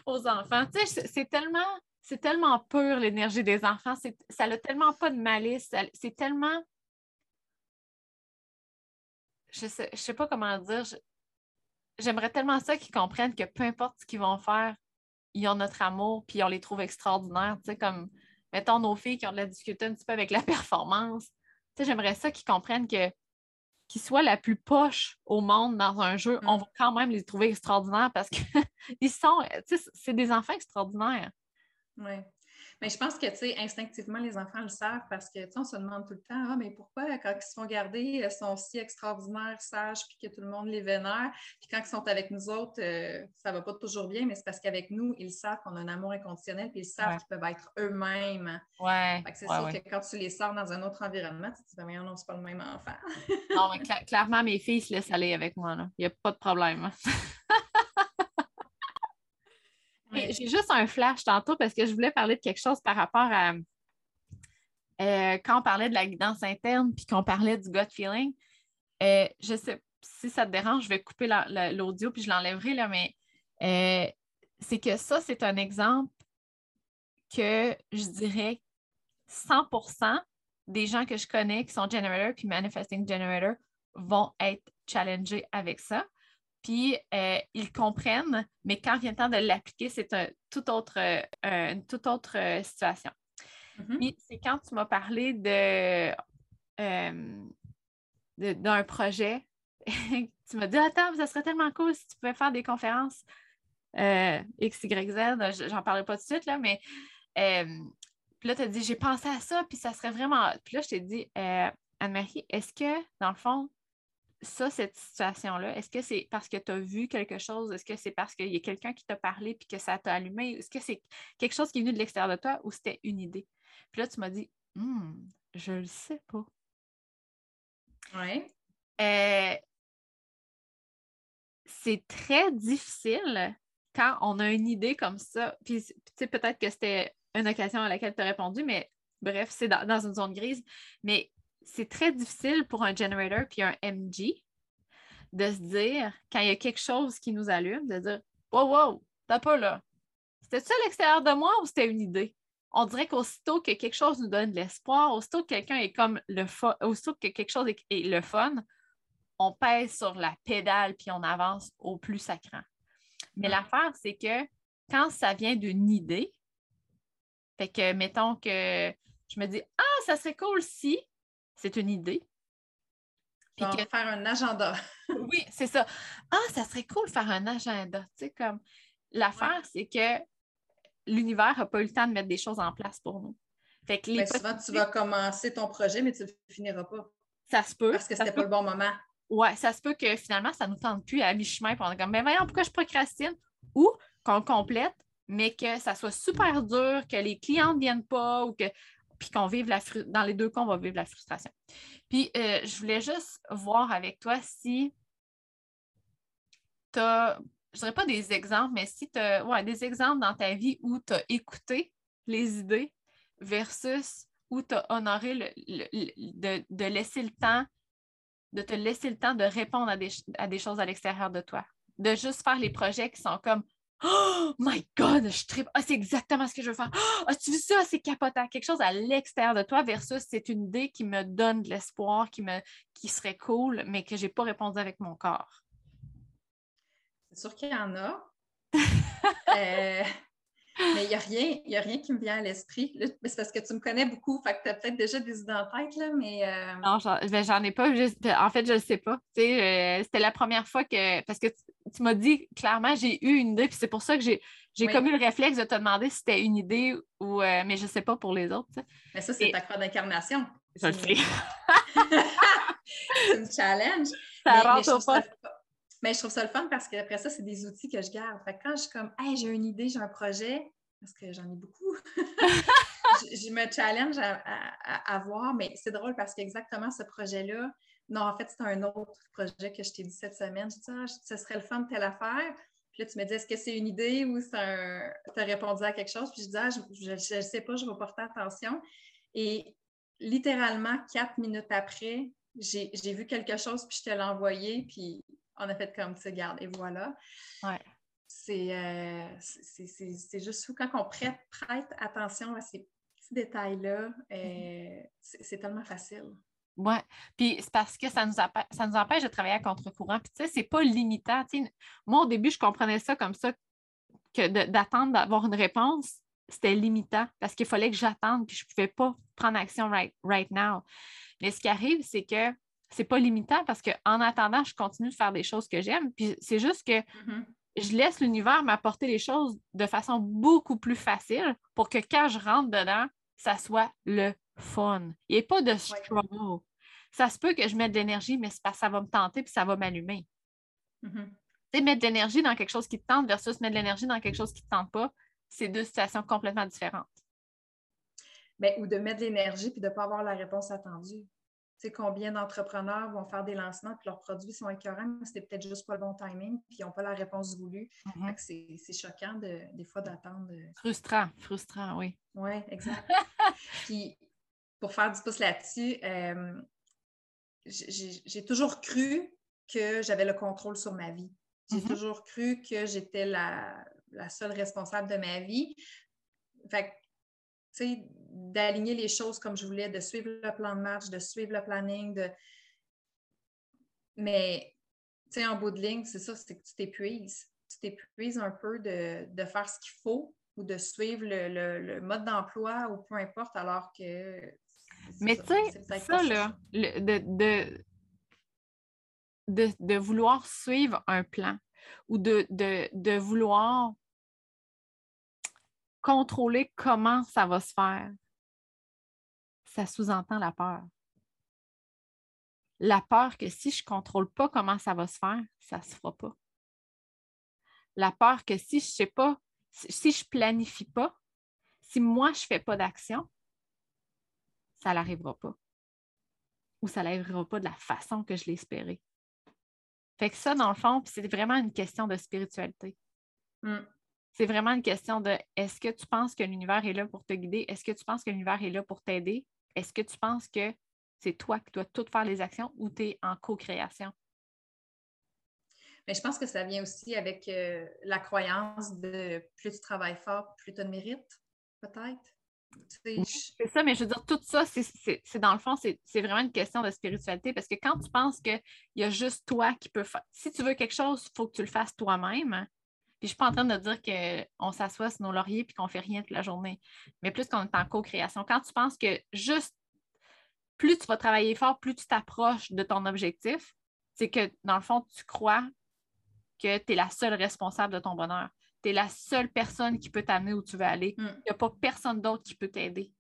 aux enfants. Tu sais, c'est tellement, c'est tellement pur l'énergie des enfants. Ça n'a tellement pas de malice. C'est tellement. Je sais, je sais pas comment dire. J'aimerais tellement ça qu'ils comprennent que peu importe ce qu'ils vont faire, ils ont notre amour puis on les trouve extraordinaires. Tu sais, comme, mettons, nos filles qui ont de la difficulté un petit peu avec la performance. Tu sais, j'aimerais ça qu'ils comprennent que qu'ils soient la plus poche au monde dans un jeu, on mm. va quand même les trouver extraordinaires parce qu'ils sont, c'est des enfants extraordinaires. Oui. Mais je pense que, tu sais, instinctivement, les enfants le savent parce que, tu sais, on se demande tout le temps, ah, mais pourquoi, quand ils se font garder, ils sont si extraordinaires, sages, puis que tout le monde les vénère, puis quand ils sont avec nous autres, euh, ça va pas toujours bien, mais c'est parce qu'avec nous, ils savent qu'on a un amour inconditionnel, puis ils savent qu'ils peuvent être eux-mêmes. Ouais. c'est sûr que quand tu les sors dans un autre environnement, tu te dis, mais non, c'est pas le même enfant. non, mais clairement, mes filles se laissent aller avec moi, là. Il n'y a pas de problème. J'ai juste un flash tantôt parce que je voulais parler de quelque chose par rapport à euh, quand on parlait de la guidance interne puis qu'on parlait du gut feeling. Euh, je sais si ça te dérange, je vais couper l'audio puis je l'enlèverai, mais euh, c'est que ça, c'est un exemple que je dirais 100% des gens que je connais qui sont generators puis manifesting generator vont être challengés avec ça puis euh, ils comprennent, mais quand vient le temps de l'appliquer, c'est un, tout autre, euh, une toute autre euh, situation. Mm-hmm. Puis c'est quand tu m'as parlé de, d'un projet, tu m'as dit Attends, ça serait tellement cool si tu pouvais faire des conférences X, Y, Z. J'en parlerai pas tout de suite, là, mais puis là, tu as dit J'ai pensé à ça, puis ça serait vraiment. Puis là, je t'ai dit Anne-Marie, est-ce que, dans le fond, ça, cette situation-là, est-ce que c'est parce que tu as vu quelque chose? Est-ce que c'est parce qu'il y a quelqu'un qui t'a parlé et que ça t'a allumé? Est-ce que c'est quelque chose qui est venu de l'extérieur de toi ou c'était une idée? Puis là, tu m'as dit, hmm, je le sais pas. Oui. Euh, c'est très difficile quand on a une idée comme ça. Puis, tu sais, peut-être que c'était une occasion à laquelle tu as répondu, mais bref, c'est dans, dans, une zone grise. Mais c'est très difficile pour un generator puis un MG de se dire, quand il y a quelque chose qui nous allume, de dire Wow, wow, t'as pas là. C'était-tu à l'extérieur de moi ou c'était une idée? On dirait qu'aussitôt que quelque chose nous donne de l'espoir, aussitôt que quelqu'un est comme le fun, aussitôt que quelque chose est, le fun, on pèse sur la pédale puis on avance au plus sacrant. Mais l'affaire, c'est que quand ça vient d'une idée, fait que mettons que je me dis Ah, ça serait cool si, c'est une idée. Puis faire un agenda. oui, c'est ça. Ah, ça serait cool faire un agenda. Tu sais, comme l'affaire, c'est que l'univers n'a pas eu le temps de mettre des choses en place pour nous. Fait que les souvent, tu vas commencer ton projet, mais tu ne le finiras pas. Ça se peut. Parce que c'était pas le bon moment. Oui, ça se peut que finalement, ça ne nous tente plus à mi-chemin. Puis on est comme, mais voyons, pourquoi je procrastine? Ou qu'on complète, mais que ça soit super dur, que les clients ne viennent pas ou que puis qu'on vive la dans les deux cas, on va vivre la frustration. Puis euh, je voulais juste voir avec toi si tu as, je dirais pas des exemples, mais si tu as ouais, des exemples dans ta vie où tu as écouté les idées versus où tu as honoré le, de, laisser le temps, de te laisser le temps de répondre à des, à des choses à l'extérieur de toi, de juste faire les projets qui sont comme Oh my God, je tripe. Ah, c'est exactement ce que je veux faire. Ah, tu vu ça? C'est capotant. Quelque chose à l'extérieur de toi versus c'est une idée qui me donne de l'espoir, qui, me, qui serait cool, mais que je n'ai pas répondu avec mon corps. C'est sûr qu'il y en a. euh, mais il n'y a, rien, a rien qui me vient à l'esprit. C'est parce que tu me connais beaucoup, fait que tu as peut-être déjà des idées en tête, là, mais. Euh, non, j'en ai pas. en fait, je ne sais pas. Euh, c'était la première fois que. Parce que tu, m'as dit clairement, j'ai eu une idée, puis c'est pour ça que j'ai. Comme eu le réflexe de te demander si c'était une idée ou. Euh, mais je ne sais pas pour les autres. Mais ça, c'est ta croix d'incarnation. Je le sais. c'est une challenge. Ça mais, rentre au. Mais je trouve ça le fun parce qu'après ça, c'est des outils que je garde. Fait quand je suis comme, hey, j'ai une idée, j'ai un projet, parce que j'en ai beaucoup, je, me challenge à, voir, mais c'est drôle parce qu'exactement ce projet-là, non, en fait, c'est un autre projet que je t'ai dit cette semaine. Je dis, ah, ce serait le fun de telle affaire. Puis là, tu me dis, est-ce que c'est une idée ou tu as répondu à quelque chose? Puis je dis, ah, je ne sais pas, je vais porter attention. Et littéralement, quatre minutes après, j'ai vu quelque chose, puis je te l'ai envoyé, puis on a fait comme ça, garde, et voilà. Ouais. Euh, c'est juste fou. Quand on prête, prête attention à ces petits détails-là, euh, mm-hmm. c'est tellement facile. Oui, puis c'est parce que ça nous, ça nous empêche de travailler à contre-courant. Puis tu sais, c'est pas limitant. moi, au début, je comprenais ça comme ça, que d'attendre d'avoir une réponse, c'était limitant parce qu'il fallait que j'attende, puis je pouvais pas prendre action right, right now. Mais ce qui arrive, c'est que c'est pas limitant parce qu'en attendant, je continue de faire des choses que j'aime. Puis c'est juste que mm-hmm. je laisse l'univers m'apporter les choses de façon beaucoup plus facile pour que quand je rentre dedans, ça soit le fun. Il n'y ait pas de struggle. Ça se peut que je mette de l'énergie, mais pas, ça va me tenter puis ça va m'allumer. Mm-hmm. Tu sais, mettre de l'énergie dans quelque chose qui te tente versus mettre de l'énergie dans quelque chose qui ne te tente pas, c'est deux situations complètement différentes. Mais, ou de mettre de l'énergie puis de ne pas avoir la réponse attendue sais, combien d'entrepreneurs vont faire des lancements puis leurs produits sont écœurants, mais c'était peut-être juste pas le bon timing puis ils n'ont pas la réponse voulue. Mhm. C'est choquant de, des fois d'attendre. Euh, frustrant, frustrant, oui. Oui, exact. puis pour faire du pouce là-dessus, euh, j'ai toujours cru que j'avais le contrôle sur ma vie. J'ai mhm. toujours cru que j'étais la, la, seule responsable de ma vie. Fait d'aligner les choses comme je voulais, de suivre le plan de match, de suivre le planning, de... mais tu sais, en bout de ligne, c'est ça, c'est que tu t'épuises. Tu t'épuises un peu de, faire ce qu'il faut ou de suivre le, mode d'emploi ou peu importe, alors que. Mais tu sais, ça, là, de, de, vouloir suivre un plan ou de, de vouloir contrôler comment ça va se faire, ça sous-entend la peur. La peur que si je ne contrôle pas comment ça va se faire, ça ne se fera pas. La peur que si je ne sais pas, si je ne planifie pas, si moi je ne fais pas d'action, ça n'arrivera pas. Ou ça n'arrivera pas de la façon que je l'espérais. Fait que ça, dans le fond, c'est vraiment une question de spiritualité. Mm. C'est vraiment une question de est-ce que tu penses que l'univers est là pour te guider? Est-ce que tu penses que l'univers est là pour t'aider? Est-ce que tu penses que c'est toi qui dois tout faire les actions ou tu es en co-création? Mais je pense que ça vient aussi avec euh, la croyance de plus tu travailles fort, plus tu as de mérite, peut-être. C'est ça, mais je veux dire, tout ça, c'est dans le fond, c'est vraiment une question de spiritualité parce que quand tu penses qu'il y a juste toi qui peux faire, si tu veux quelque chose, il faut que tu le fasses toi-même. Puis je ne suis pas en train de dire qu'on s'assoit sur nos lauriers et qu'on ne fait rien toute la journée, mais plus qu'on est en co-création. Quand tu penses que juste plus tu vas travailler fort, plus tu t'approches de ton objectif, c'est que dans le fond, tu crois que tu es la seule responsable de ton bonheur. Tu es la seule personne qui peut t'amener où tu veux aller. Mm. Il n'y a pas personne d'autre qui peut t'aider.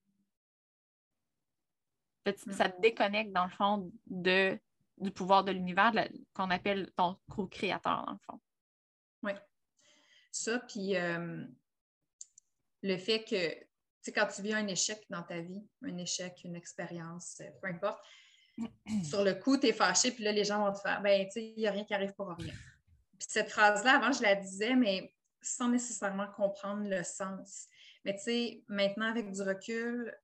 Mm. Ça te déconnecte, dans le fond, de, du pouvoir de l'univers qu'on appelle ton co-créateur, dans le fond. Oui ça. Puis euh, le fait que, tu sais, quand tu vis un échec dans ta vie, un échec, une expérience, euh, peu importe, sur le coup, tu es fâché, puis là, les gens vont te faire, ben, tu sais, il n'y a rien qui arrive pour rien. Puis cette phrase-là, avant, je la disais, mais sans nécessairement comprendre le sens. Mais tu sais, maintenant, avec du recul,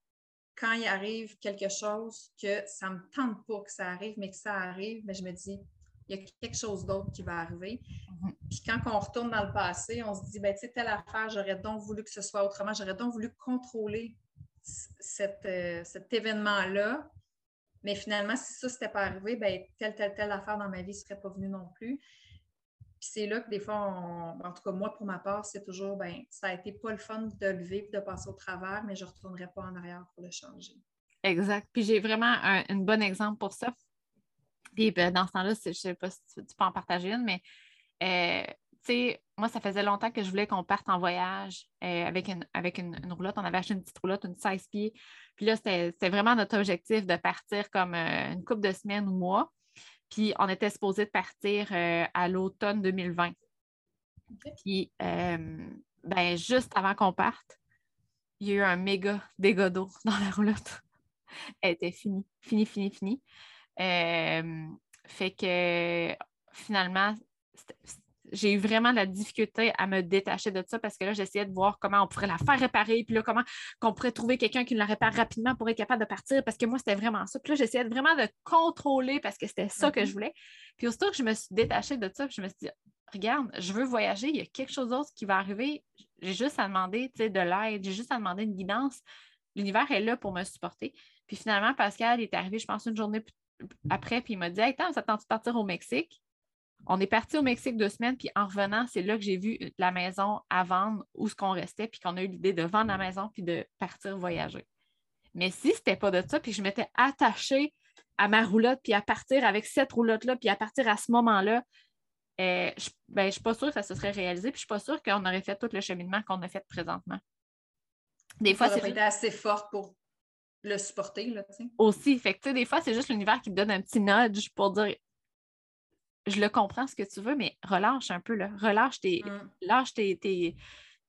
quand il arrive quelque chose que ça ne me tente pas que ça arrive, mais que ça arrive, mais ben, je me dis, il y a quelque chose d'autre qui va arriver. Mhm. Puis quand on retourne dans le passé, on se dit, ben, tu sais, telle affaire, j'aurais donc voulu que ce soit autrement, j'aurais donc voulu contrôler cet, euh, cet événement-là. Mais finalement, si ça, n'était pas arrivé, ben, telle, telle, telle affaire dans ma vie ne serait pas venue non plus. Puis c'est là que des fois, en tout cas, moi, pour ma part, c'est toujours, ben, ça a été pas le fun de le vivre, de passer au travers, mais je ne retournerai pas en arrière pour le changer. Exact. Puis j'ai vraiment un, bon exemple pour ça. Puis ben, dans ce temps-là, je ne sais pas si tu, peux en partager une, mais euh, tu sais, moi, ça faisait longtemps que je voulais qu'on parte en voyage euh, avec, une, avec une, roulotte. On avait acheté une petite roulotte, une 16 pieds. Puis là, c'était vraiment notre objectif de partir comme euh, une couple de semaines ou mois. Puis on était supposé de partir à l'automne 2020. Puis, ben, juste avant qu'on parte, il y a eu un méga dégât d'eau dans la roulotte. Elle était finie, finie, finie, finie. Euh, fait que finalement, j'ai eu vraiment la difficulté à me détacher de ça parce que là, j'essayais de voir comment on pourrait la faire réparer, puis là, comment qu'on pourrait trouver quelqu'un qui la répare rapidement pour être capable de partir parce que moi, c'était vraiment ça. Puis là, j'essayais vraiment de contrôler parce que c'était ça que je mm-hmm. voulais. Puis aussitôt que je me suis détachée de ça, je me suis dit, regarde, je veux voyager, il y a quelque chose d'autre qui va arriver. J'ai juste à demander de l'aide, j'ai juste à demander une guidance. L'univers est là pour me supporter. Puis finalement, Pascal est arrivé, je pense, une journée après, puis il m'a dit Hey, Tom, ça tente de partir au Mexique? On est parti au Mexique deux semaines, puis en revenant, c'est là que j'ai vu la maison à vendre, où ce qu'on restait, puis qu'on a eu l'idée de vendre la maison, puis de partir voyager. Mais si ce n'était pas de ça, puis je m'étais attachée à ma roulotte, puis à partir avec cette roulotte-là, puis à partir à ce moment-là, euh, je ne ben, suis pas sûre que ça se serait réalisé, puis je ne suis pas sûre qu'on aurait fait tout le cheminement qu'on a fait présentement. Des fois, c'est. été assez forte pour le supporter. Là, Aussi. Fait que, des fois, c'est juste l'univers qui te donne un petit nudge pour dire je le comprends ce que tu veux, mais relâche un peu. Là. Relâche tes. Mm. Lâche tes,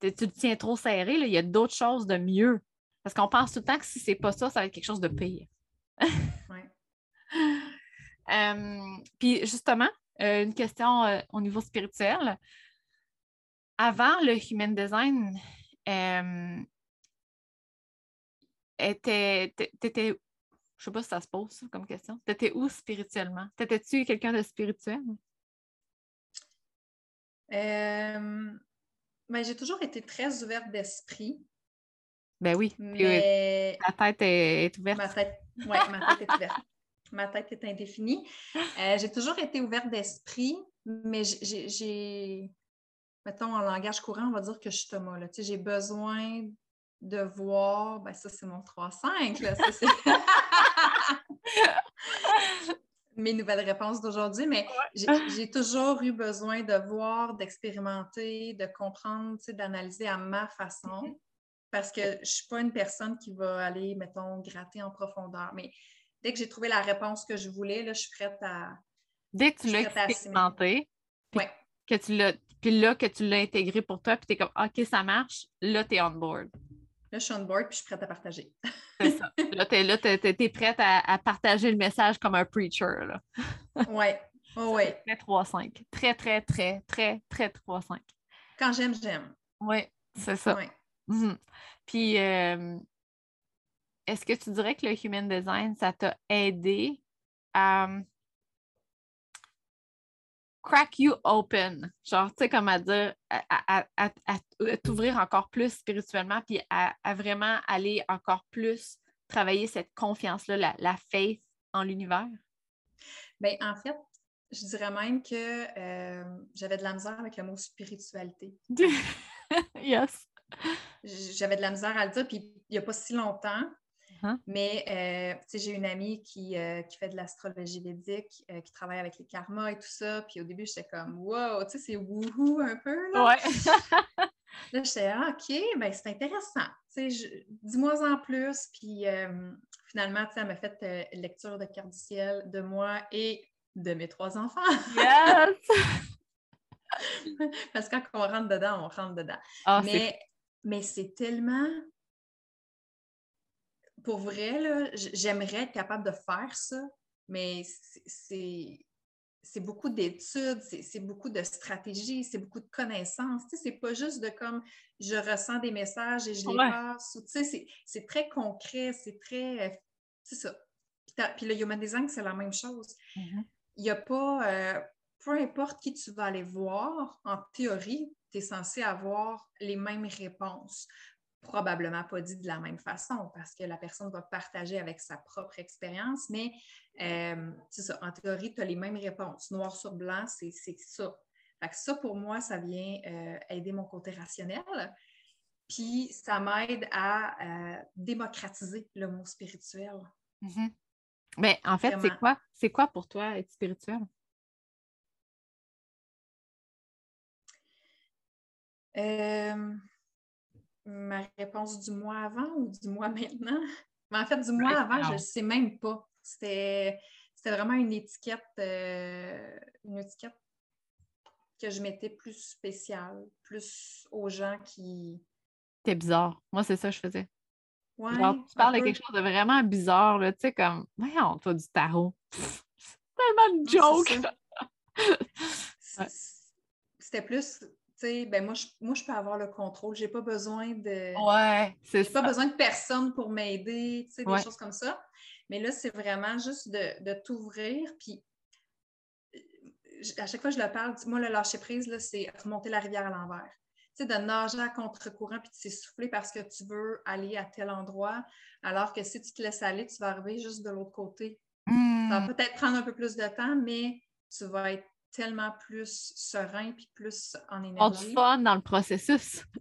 tu te tiens trop serré. Là. Il y a d'autres choses de mieux. Parce qu'on pense tout le temps que si c'est pas ça, ça va être quelque chose de pire. puis justement, euh, une question euh, au niveau spirituel. Avant le human design, était, t'étais, je sais pas si ça se pose comme question. T'étais où spirituellement? T'étais-tu quelqu'un de spirituel? Euh, ben, j'ai toujours été très ouverte d'esprit. Ben oui. Mais... Ta tête est, ouverte. Ma tête, ouais, ma tête est ouverte. Ma tête est indéfinie. Euh, j'ai toujours été ouverte d'esprit, mais j'ai, mettons en langage courant, on va dire que je suis Thomas. J'ai besoin de voir, ben ça c'est mon 3-5, mes nouvelles réponses d'aujourd'hui, mais j'ai toujours eu besoin de voir, d'expérimenter, de comprendre, d'analyser à ma façon, mm-hmm. parce que je ne suis pas une personne qui va aller, mettons, gratter en profondeur. Mais dès que j'ai trouvé la réponse que je voulais, là, je suis prête à. Dès que tu l'as expérimenté, que tu l'as, puis là que tu l'as intégré pour toi, puis tu es comme OK, ça marche, là, tu es on board. Là, je suis on board puis je suis prête à partager. C'est ça. Là, tu es, prête à, partager le message comme un preacher. Oui. oui. Très 3-5. Très, très, très, très, très 3-5. Quand j'aime, j'aime. Oui, c'est ça. Oui. Mhm. Puis, euh, est-ce que tu dirais que le Human Design, ça t'a aidé à crack you open. Genre, tu sais, comment dire, à, t'ouvrir encore plus spirituellement, puis à, vraiment aller encore plus travailler cette confiance-là, la, la faith en l'univers? Bien, en fait, je dirais même que euh, j'avais de la misère avec le mot spiritualité. yes. J'avais de la misère à le dire, puis il n'y a pas si longtemps, Hein? Mais euh, j'ai une amie qui, euh, qui fait de l'astrologie védique, euh, qui travaille avec les karmas et tout ça. Puis au début, j'étais comme wow, tu sais, c'est wouhou un peu. Là, ouais. là j'étais ah, OK, ben c'est intéressant. Dis-moi en plus. Puis finalement, elle m'a fait lecture de carte du ciel de moi et de mes trois enfants. Yes! Parce que quand on rentre dedans, on rentre dedans. Ah, mais mais c'est tellement pour vrai, j'aimerais être capable de faire ça, mais c'est beaucoup d'études, c'est beaucoup de stratégies, c'est beaucoup de connaissances. Tu sais, c'est pas juste de comme je ressens des messages et je les passe. Tu sais, c'est très concret, c'est très. C'est ça. Puis, le human design, c'est la même chose. Mm-hmm. il n'y a pas, euh, peu importe qui tu vas aller voir, en théorie, tu es censé avoir les mêmes réponses. Probablement pas dit de la même façon parce que la personne va partager avec sa propre expérience, mais euh, c'est ça, en théorie, tu as les mêmes réponses. Noir sur blanc, c'est ça. Fait que ça, pour moi, ça vient euh, aider mon côté rationnel. Puis ça m'aide à démocratiser le mot spirituel. Mm-hmm. Mais en fait, c'est quoi? C'est quoi pour toi être spirituel? Euh, ma réponse du mois avant ou du mois maintenant? Mais en fait, du mois avant, je ne sais même pas. C'était vraiment une étiquette, euh, une étiquette que je mettais plus spéciale, plus aux gens qui. C'était bizarre. Moi, c'est ça que je faisais tu parles de quelque chose de vraiment bizarre, tu sais, comme, voyons, toi, du tarot. C'est tellement une joke! C'était plus, sais, ben moi je, moi, je peux avoir le contrôle. J'ai pas besoin de. Ouais, c'est pas besoin de personne pour m'aider, tu sais, des choses comme ça. Mais là, c'est vraiment juste de, de t'ouvrir. Puis, à chaque fois que je le parle, moi, le lâcher prise, c'est remonter la rivière à l'envers de nager à contre-courant puis de s'essouffler parce que tu veux aller à tel endroit, alors que si tu te laisses aller, tu vas arriver juste de l'autre côté. Ça va hmm. peut-être prendre un peu plus de temps, mais tu vas être tellement plus serein puis plus en énergie. du fun dans le processus.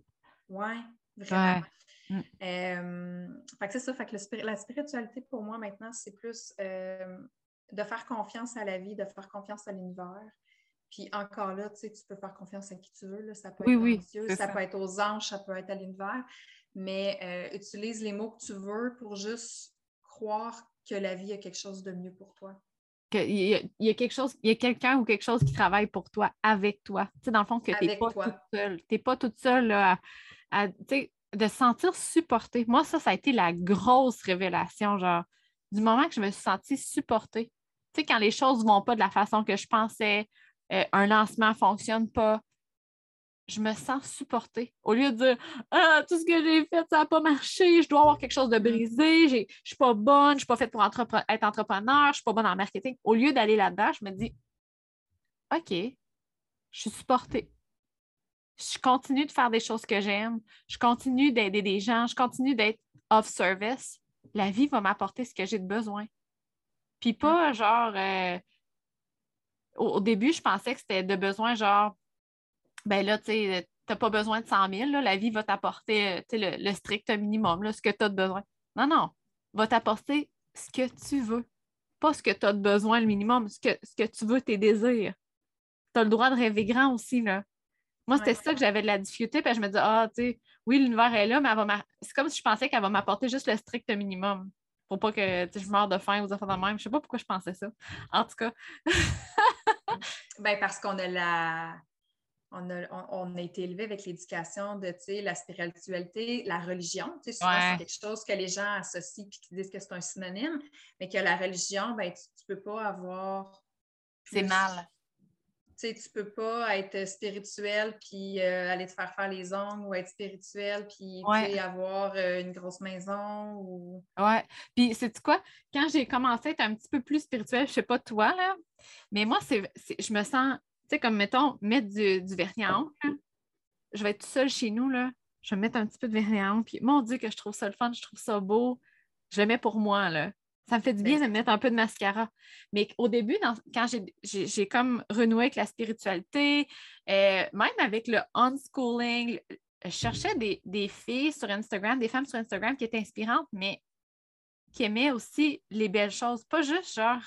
Oui, vraiment. Hmm. Euh, c'est ça, fait que la spiritualité pour moi maintenant, c'est plus euh, de faire confiance à la vie, de faire confiance à l'univers, puis encore là, tu sais, tu peux faire confiance à qui tu veux. Là. Ça peut être aux Dieu, ça, peut être aux anges, ça peut être à l'univers. Mais euh, utilise les mots que tu veux pour juste croire que la vie a quelque chose de mieux pour toi. Il y, y, a quelque chose, il y a quelqu'un ou quelque chose qui travaille pour toi, avec toi. Tu sais, dans le fond, que tu n'es pas toute seule. Tu n'es pas toute seule à, à de se sentir supportée. Moi, ça, ça a été la grosse révélation, genre, du moment que je me suis sentie supportée. Tu sais, quand les choses ne vont pas de la façon que je pensais, euh, un lancement ne fonctionne pas, je me sens supportée. Au lieu de dire Ah, tout ce que j'ai fait, ça n'a pas marché, je dois avoir quelque chose de brisé, je ne suis pas bonne, je ne suis pas faite pour être entrepreneur, je ne suis pas bonne en marketing. Au lieu d'aller là-dedans, je me dis OK, je suis supportée. Je continue de faire des choses que j'aime, je continue d'aider des gens, je continue d'être off service. La vie va m'apporter ce que j'ai de besoin. Puis pas genre euh, au, début, je pensais que c'était de besoin genre, ben là, tu n'as pas besoin de 100 000, la vie va t'apporter le, le, strict minimum, là, ce que tu as de besoin. Non, non, va t'apporter ce que tu veux, pas ce que tu as de besoin, le minimum, ce que, ce que tu veux, tes désirs. Tu as le droit de rêver grand aussi, là. Moi, c'était ça que j'avais de la difficulté, puis je me disais, ah, tu sais, oui, l'univers est là, mais c'est comme si je pensais qu'elle va m'apporter juste le strict minimum pour pas que je meure de faim ou de faim de même. Je sais pas pourquoi je pensais ça. En tout cas. ben parce qu'on a la. On a, on, a été élevé avec l'éducation de la spiritualité, la religion. Souvent, c'est quelque chose que les gens associent et qui disent que c'est un synonyme, mais que la religion, ben, tu ne peux pas avoir. C'est mal tu tu peux pas être spirituel puis euh, aller te faire faire les ongles ou être spirituel puis avoir euh, une grosse maison ou. Ouais. Puis, c'est quoi? Quand j'ai commencé à être un petit peu plus spirituel, je sais pas toi, là, mais moi, c'est, je me sens, tu sais, comme mettons, mettre du, du vernis à ongles, je vais être toute seule chez nous, là. Je vais mettre un petit peu de vernis à ongles, puis mon Dieu, que je trouve ça le fun, je trouve ça beau. Je le mets pour moi, là. Ça me fait du bien de mettre un peu de mascara. Mais au début, quand j'ai comme renoué avec la spiritualité, euh, même avec le unschooling, je cherchais des, filles sur Instagram, des femmes sur Instagram qui étaient inspirantes, mais qui aimaient aussi les belles choses. Pas juste genre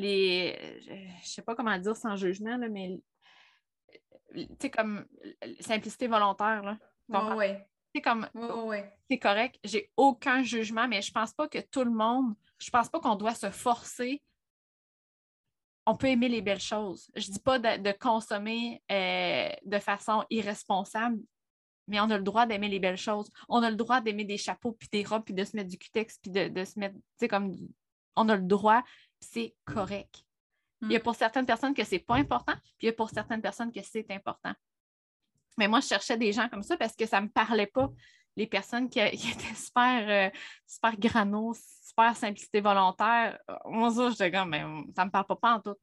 les. Je ne sais pas comment dire sans jugement, là, mais tu sais, comme simplicité volontaire. Là. oui c'est comme c'est correct, j'ai aucun jugement, mais je pense pas que tout le monde, je pense pas qu'on doit se forcer. On peut aimer les belles choses. Je dis pas de, consommer euh, de façon irresponsable, mais on a le droit d'aimer les belles choses. On a le droit d'aimer des chapeaux, puis des robes, puis de se mettre du cutex, puis de, se mettre, tu sais, comme on a le droit, c'est correct. Il y a mm. pour certaines personnes que c'est pas important, puis il y a pour certaines personnes que c'est important. Mais moi, je cherchais des gens comme ça parce que ça ne me parlait pas. Les personnes qui, étaient super, super grano, super simplicité volontaire, moi, ça, j'étais comme, mais ça me parle pas, pas en tout.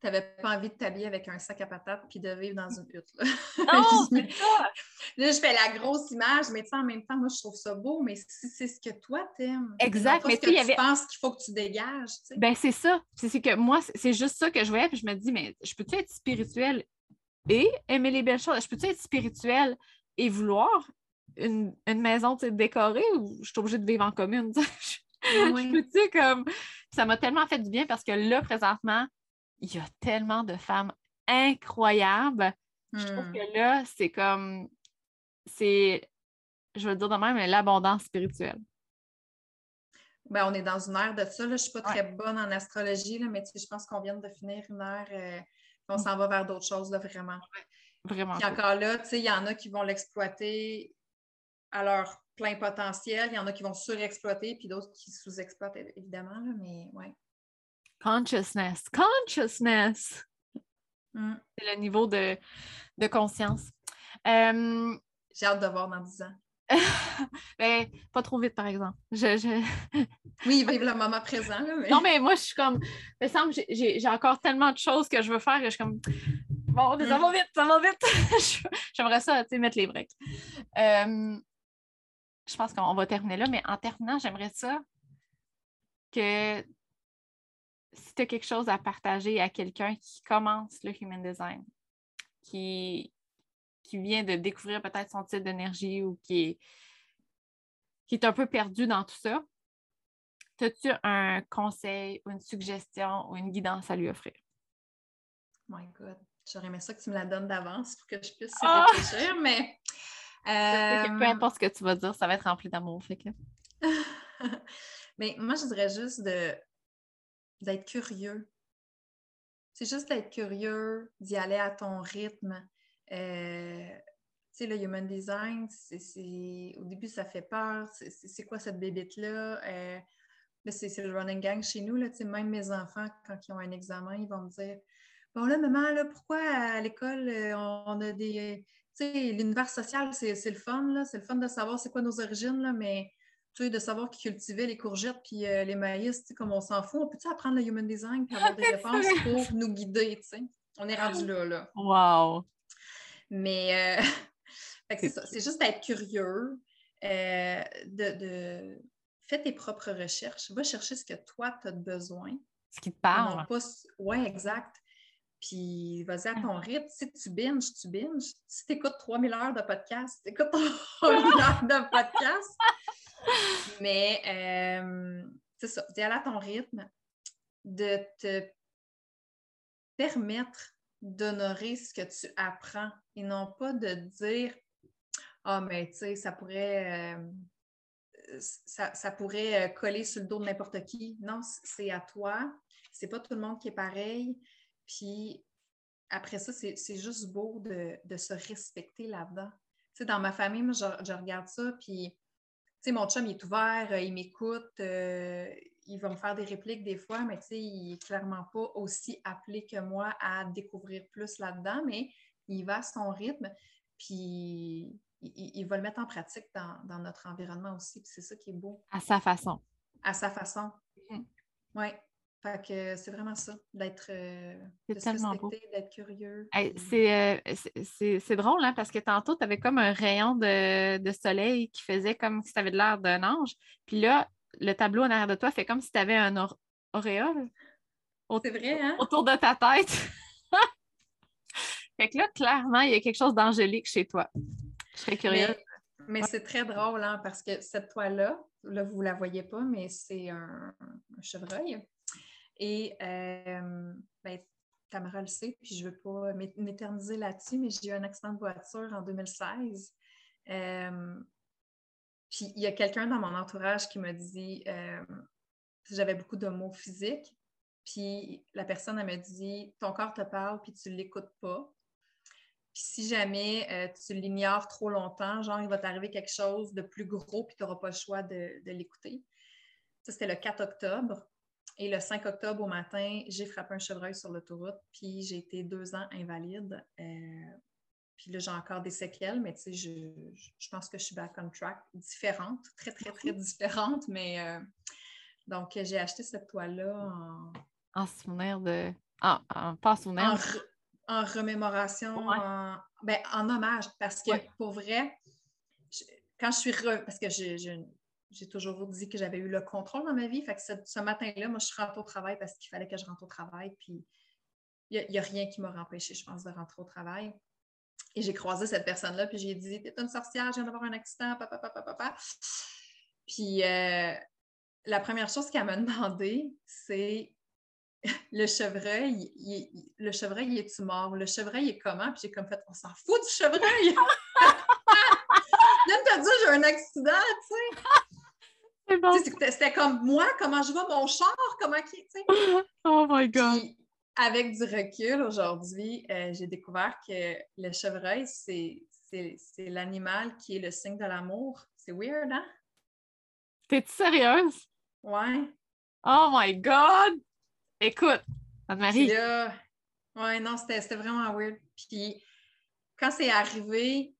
Tu n'avais pas envie de t'habiller avec un sac à patates puis de vivre dans une hutte. Là. Non, c'est ça! Là, je fais la grosse image, mais en même temps, moi, je trouve ça beau, mais si c'est ce que toi t'aimes. Exact. Mais tu avait... penses qu'il faut que tu dégages. Ben, c'est ça. C'est que moi, c'est juste ça que je voyais, puis je me dis, mais je peux-tu être spirituelle et aimer les belles choses? Je peux-tu être spirituelle et vouloir une, une maison décorée ou je suis obligée de vivre en commune? je peux-tu comme. Ça m'a tellement fait du bien parce que là, présentement, il y a tellement de femmes incroyables. Je trouve hmm. que là, c'est comme. C'est. Je veux dire de même, l'abondance spirituelle. Ben, on est dans une ère de ça. Je ne suis pas très bonne en astrologie, là, mais je pense qu'on vient de finir une ère. Euh, on mm. s'en va vers d'autres choses, là, vraiment. Vraiment. Puis encore là, il y en a qui vont l'exploiter à leur plein potentiel. Il y en a qui vont surexploiter, puis d'autres qui sous-exploitent, évidemment. Là, mais ouais. Consciousness. Consciousness. Mm. C'est le niveau de, conscience. Euh, J'ai hâte de voir dans 10 ans. ben, pas trop vite, par exemple. Je, oui, vive le moment présent. Non, mais moi, je suis comme. Il me semble j'ai encore tellement de choses que je veux faire que je suis comme. Bon, ça va vite, ça va vite. J'aimerais ça, tu sais, mettre les breaks. Euh, je pense qu'on va terminer là, mais en terminant, j'aimerais ça que si tu as quelque chose à partager à quelqu'un qui commence le human design, qui, qui vient de découvrir peut-être son type d'énergie ou qui est, qui est un peu perdu dans tout ça, as-tu un conseil ou une suggestion ou une guidance à lui offrir? My God, j'aurais aimé ça que tu me la donnes d'avance pour que je puisse ah! réfléchir, mais peu euh, importe ce que tu vas dire, ça va être rempli d'amour. Mais moi, je dirais juste de d'être curieux. C'est juste d'être curieux, d'y aller à ton rythme. Euh, tu sais, le human design, au début, ça fait peur. C'est quoi cette bébête-là? Euh, c'est le running gang chez nous. Là, même mes enfants, quand ils ont un examen, ils vont me dire Bon, là, maman, là, pourquoi à l'école, on a des l'univers social, c'est le fun, c'est le fun de savoir c'est quoi nos origines, là, mais de savoir qui cultivait les courgettes puis euh, les maïs, comme on s'en fout, on peut-tu apprendre le human design et avoir des réponses pour nous guider, On est rendu là, là. Wow! Mais euh, c'est juste d'être curieux, euh, de, de... Fais tes propres recherches, va chercher ce que toi, tu as besoin. Ce qui te parle. Oui, exact. Puis vas-y à ton rythme. Si tu binges, tu binges. Si tu écoutes 3000 heures de podcast, tu écoutes 3000 heures de podcast. Mais euh, c'est ça, d'y aller à ton rythme, de te permettre d'honorer ce que tu apprends et non pas de dire Ah, mais tu sais, ça pourrait. Euh, ça, ça, pourrait euh, coller sur le dos de n'importe qui. Non, c'est à toi. C'est pas tout le monde qui est pareil. Puis après ça, c'est juste beau de, se respecter là-dedans. Tu sais, dans ma famille, moi, je, regarde ça, puis, tu sais, mon chum, il est ouvert, euh, il m'écoute, euh, il va me faire des répliques des fois, mais tu sais, il n'est clairement pas aussi appelé que moi à découvrir plus là-dedans, mais il va à son rythme, puis il, va le mettre en pratique dans, notre environnement aussi, puis c'est ça qui est beau. À sa façon. À sa façon. Mm-hmm. Oui. Fait que c'est vraiment ça, d'être euh, d'être curieux. Euh, c'est drôle, hein, parce que tantôt, tu avais comme un rayon de, soleil qui faisait comme si tu avais de l'air d'un ange. Puis là, le tableau en arrière de toi fait comme si tu avais un auréole. C'est vrai, hein? Autour de ta tête. fait que là, clairement, il y a quelque chose d'angélique chez toi. Je serais curieuse. Mais, c'est très drôle, hein, parce que cette toile-là, là, vous ne la voyez pas, mais c'est un chevreuil. Et euh, ben, Tamara le sait, puis je ne veux pas m'éterniser là-dessus, mais j'ai eu un accident de voiture en 2016. Euh, puis il y a quelqu'un dans mon entourage qui m'a dit euh, j'avais beaucoup de mots physiques. Puis la personne, elle m'a dit Ton corps te parle, puis tu ne l'écoutes pas. Puis si jamais euh, tu l'ignores trop longtemps, genre, il va t'arriver quelque chose de plus gros, puis tu n'auras pas le choix de l'écouter. Ça, c'était le 4 octobre. Et le 5 octobre au matin, j'ai frappé un chevreuil sur l'autoroute, puis j'ai été deux ans invalide. Euh, puis là, j'ai encore des séquelles, mais tu sais, je, je, pense que je suis back on track, différente, très, très, très différente, mais euh, donc j'ai acheté cette toile-là en... En souvenir de... Ah, en, pas souvenir. En, remémoration, en, ben, en hommage, parce que pour vrai, quand je suis... Parce que j'ai toujours dit que j'avais eu le contrôle dans ma vie, fait que ce, matin-là, moi, je suis rentrée au travail parce qu'il fallait que je rentre au travail, puis il n'y a, rien qui m'a empêché, je pense, de rentrer au travail. Et j'ai croisé cette personne-là, puis j'ai dit T'es une sorcière, je viens d'avoir un accident, papa, papa, papa. Puis euh, la première chose qu'elle m'a demandé, c'est le chevreuil, le chevreuil, il est-tu mort? Le chevreuil est comment? Puis j'ai comme fait On s'en fout du chevreuil! De te dire, j'ai un accident, tu sais. C'était comme moi, comment je vois mon char, comment qui. Oh my God! avec du recul aujourd'hui, euh, j'ai découvert que le chevreuil, c'est, l'animal qui est le signe de l'amour. C'est weird, hein? T'es-tu sérieuse? Ouais. Oh my God! Écoute, Anne-Marie. Ouais, non, c'était, vraiment weird. Puis quand c'est arrivé,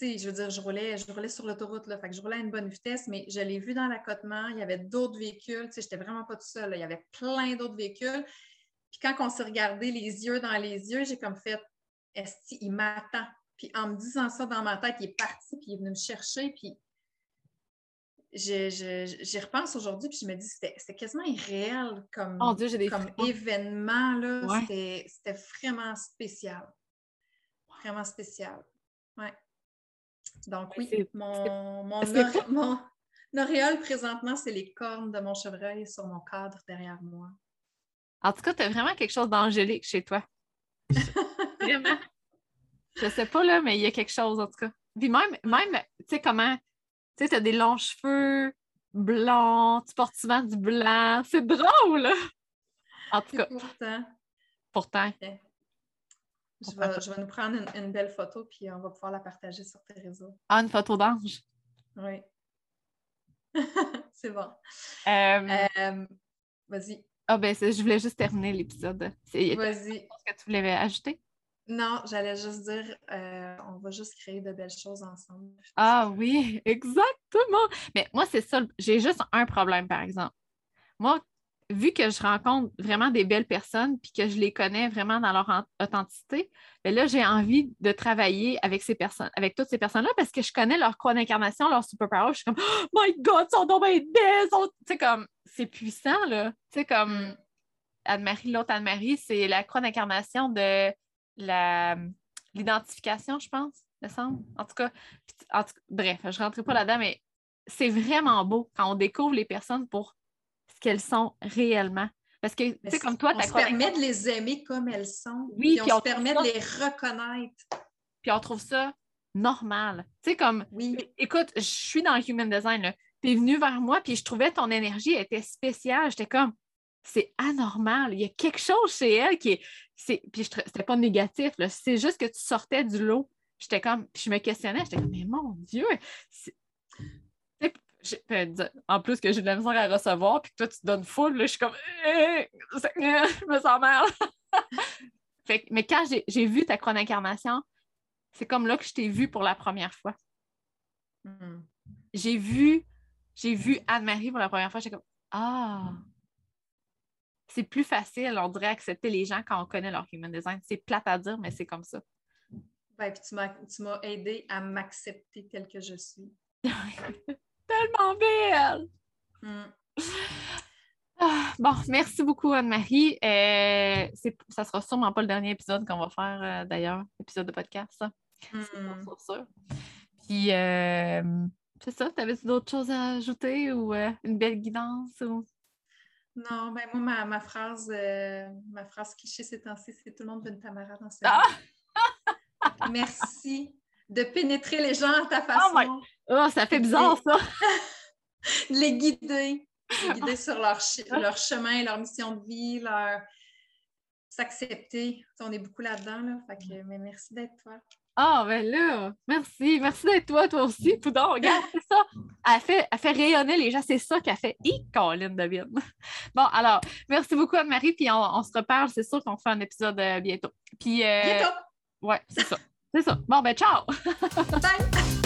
je veux dire, je roulais, je roulais sur l'autoroute, là, fait que je roulais à une bonne vitesse, mais je l'ai vu dans l'accotement, il y avait d'autres véhicules, tu sais, j'étais vraiment pas tout seul, il y avait plein d'autres véhicules. Puis quand on s'est regardé les yeux dans les yeux, j'ai comme fait Est-ce qu'il m'attend? Puis en me disant ça dans ma tête, il est parti, puis il est venu me chercher, puis j'y repense aujourd'hui, puis je me dis c'était quasiment irréel comme, comme événement. Là. C'était vraiment spécial. Vraiment spécial. Ouais. Donc oui, mon, mon, mon, présentement, c'est les cornes de mon chevreuil sur mon cadre derrière moi. En tout cas, tu as vraiment quelque chose d'angélique chez toi. vraiment. Je sais pas, là, mais il y a quelque chose, en tout cas. Puis même, même tu sais, comment, tu sais, tu as des longs cheveux blancs, tu portes souvent du blanc. C'est drôle, En tout cas. Pourtant. Pourtant. Je vais, je vais, nous prendre une, belle photo, puis on va pouvoir la partager sur tes réseaux. Ah, une photo d'ange? Oui. C'est bon. Euh, euh, vas-y. Ah, ben, je voulais juste terminer l'épisode. Vas-y. que tu voulais ajouter? Non, j'allais juste dire, euh, on va juste créer de belles choses ensemble. Ah oui, exactement. Mais moi, c'est ça. J'ai juste un problème, par exemple. Moi, vu que je rencontre vraiment des belles personnes puis que je les connais vraiment dans leur authenticité, bien là, j'ai envie de travailler avec ces personnes, avec toutes ces personnes-là parce que je connais leur croix d'incarnation, leur superpower. Je suis comme, oh my God, ils sont donc bien belles! Comme, c'est puissant, là. Tu sais, comme mm. L'autre Anne-Marie, c'est la croix d'incarnation de l'identification, je pense, me semble. En tout cas, bref, je ne rentrerai pas là-dedans, mais c'est vraiment beau quand on découvre les personnes pour qu'elles sont réellement. Parce que, tu sais, comme toi, on se permet de les aimer comme elles sont. Oui, puis on, se permet de les reconnaître. Puis on trouve ça normal. Tu sais, comme, oui. écoute, je suis dans le human design, tu es venu vers moi, puis je trouvais ton énergie était spéciale. J'étais comme, c'est anormal. Il y a quelque chose chez elle qui est. c'est puis c'était pas négatif, c'est juste que tu sortais du lot. J'étais comme, puis je me questionnais, j'étais comme, mais mon Dieu! En plus que j'ai de la misère à recevoir, puis que toi, tu te donnes full, je suis comme, eh, je me sens mal. mais quand j'ai vu ta chrono incarnation, c'est comme là que je t'ai vu pour la première fois. Hmm. J'ai vu j'ai vu Anne-Marie pour la première fois, j'étais comme Ah! C'est plus facile, on dirait, accepter les gens quand on connaît leur human design. C'est plate à dire, mais c'est comme ça. Ben, puis tu m'as aidé à m'accepter telle que je suis. Tellement belle! Hmm. Ah, bon, merci beaucoup, Anne-Marie. Euh, ça sera sûrement pas le dernier épisode qu'on va faire, euh, d'ailleurs, épisode de podcast. C'est hmm. sûr. Puis, euh, c'est ça? T'avais-tu d'autres choses à ajouter ou euh, une belle guidance? Ou... Non, ben moi, ma, ma phrase, ma phrase cliché ces temps-ci, c'est tout le monde veut une Tamara dans sa ah! Merci de pénétrer les gens à ta oh Oh, ça fait bizarre, ça! les guider. Les guider sur leur, leur chemin, leur mission de vie, leur s'accepter. On est beaucoup là-dedans, là. Fait que, mais merci d'être toi. Ah, ben là, merci. Merci d'être toi, toi aussi. Poudon, regarde, c'est ça. Elle fait, elle fait rayonner les gens. C'est ça qu'elle fait. Et Colin devine. Bon, alors, merci beaucoup, Anne-Marie. Puis on, se reparle. C'est sûr qu'on fait un épisode euh, bientôt. Puis, euh, bientôt. Ouais, c'est ça. C'est ça. Bon, ben, ciao! Bye!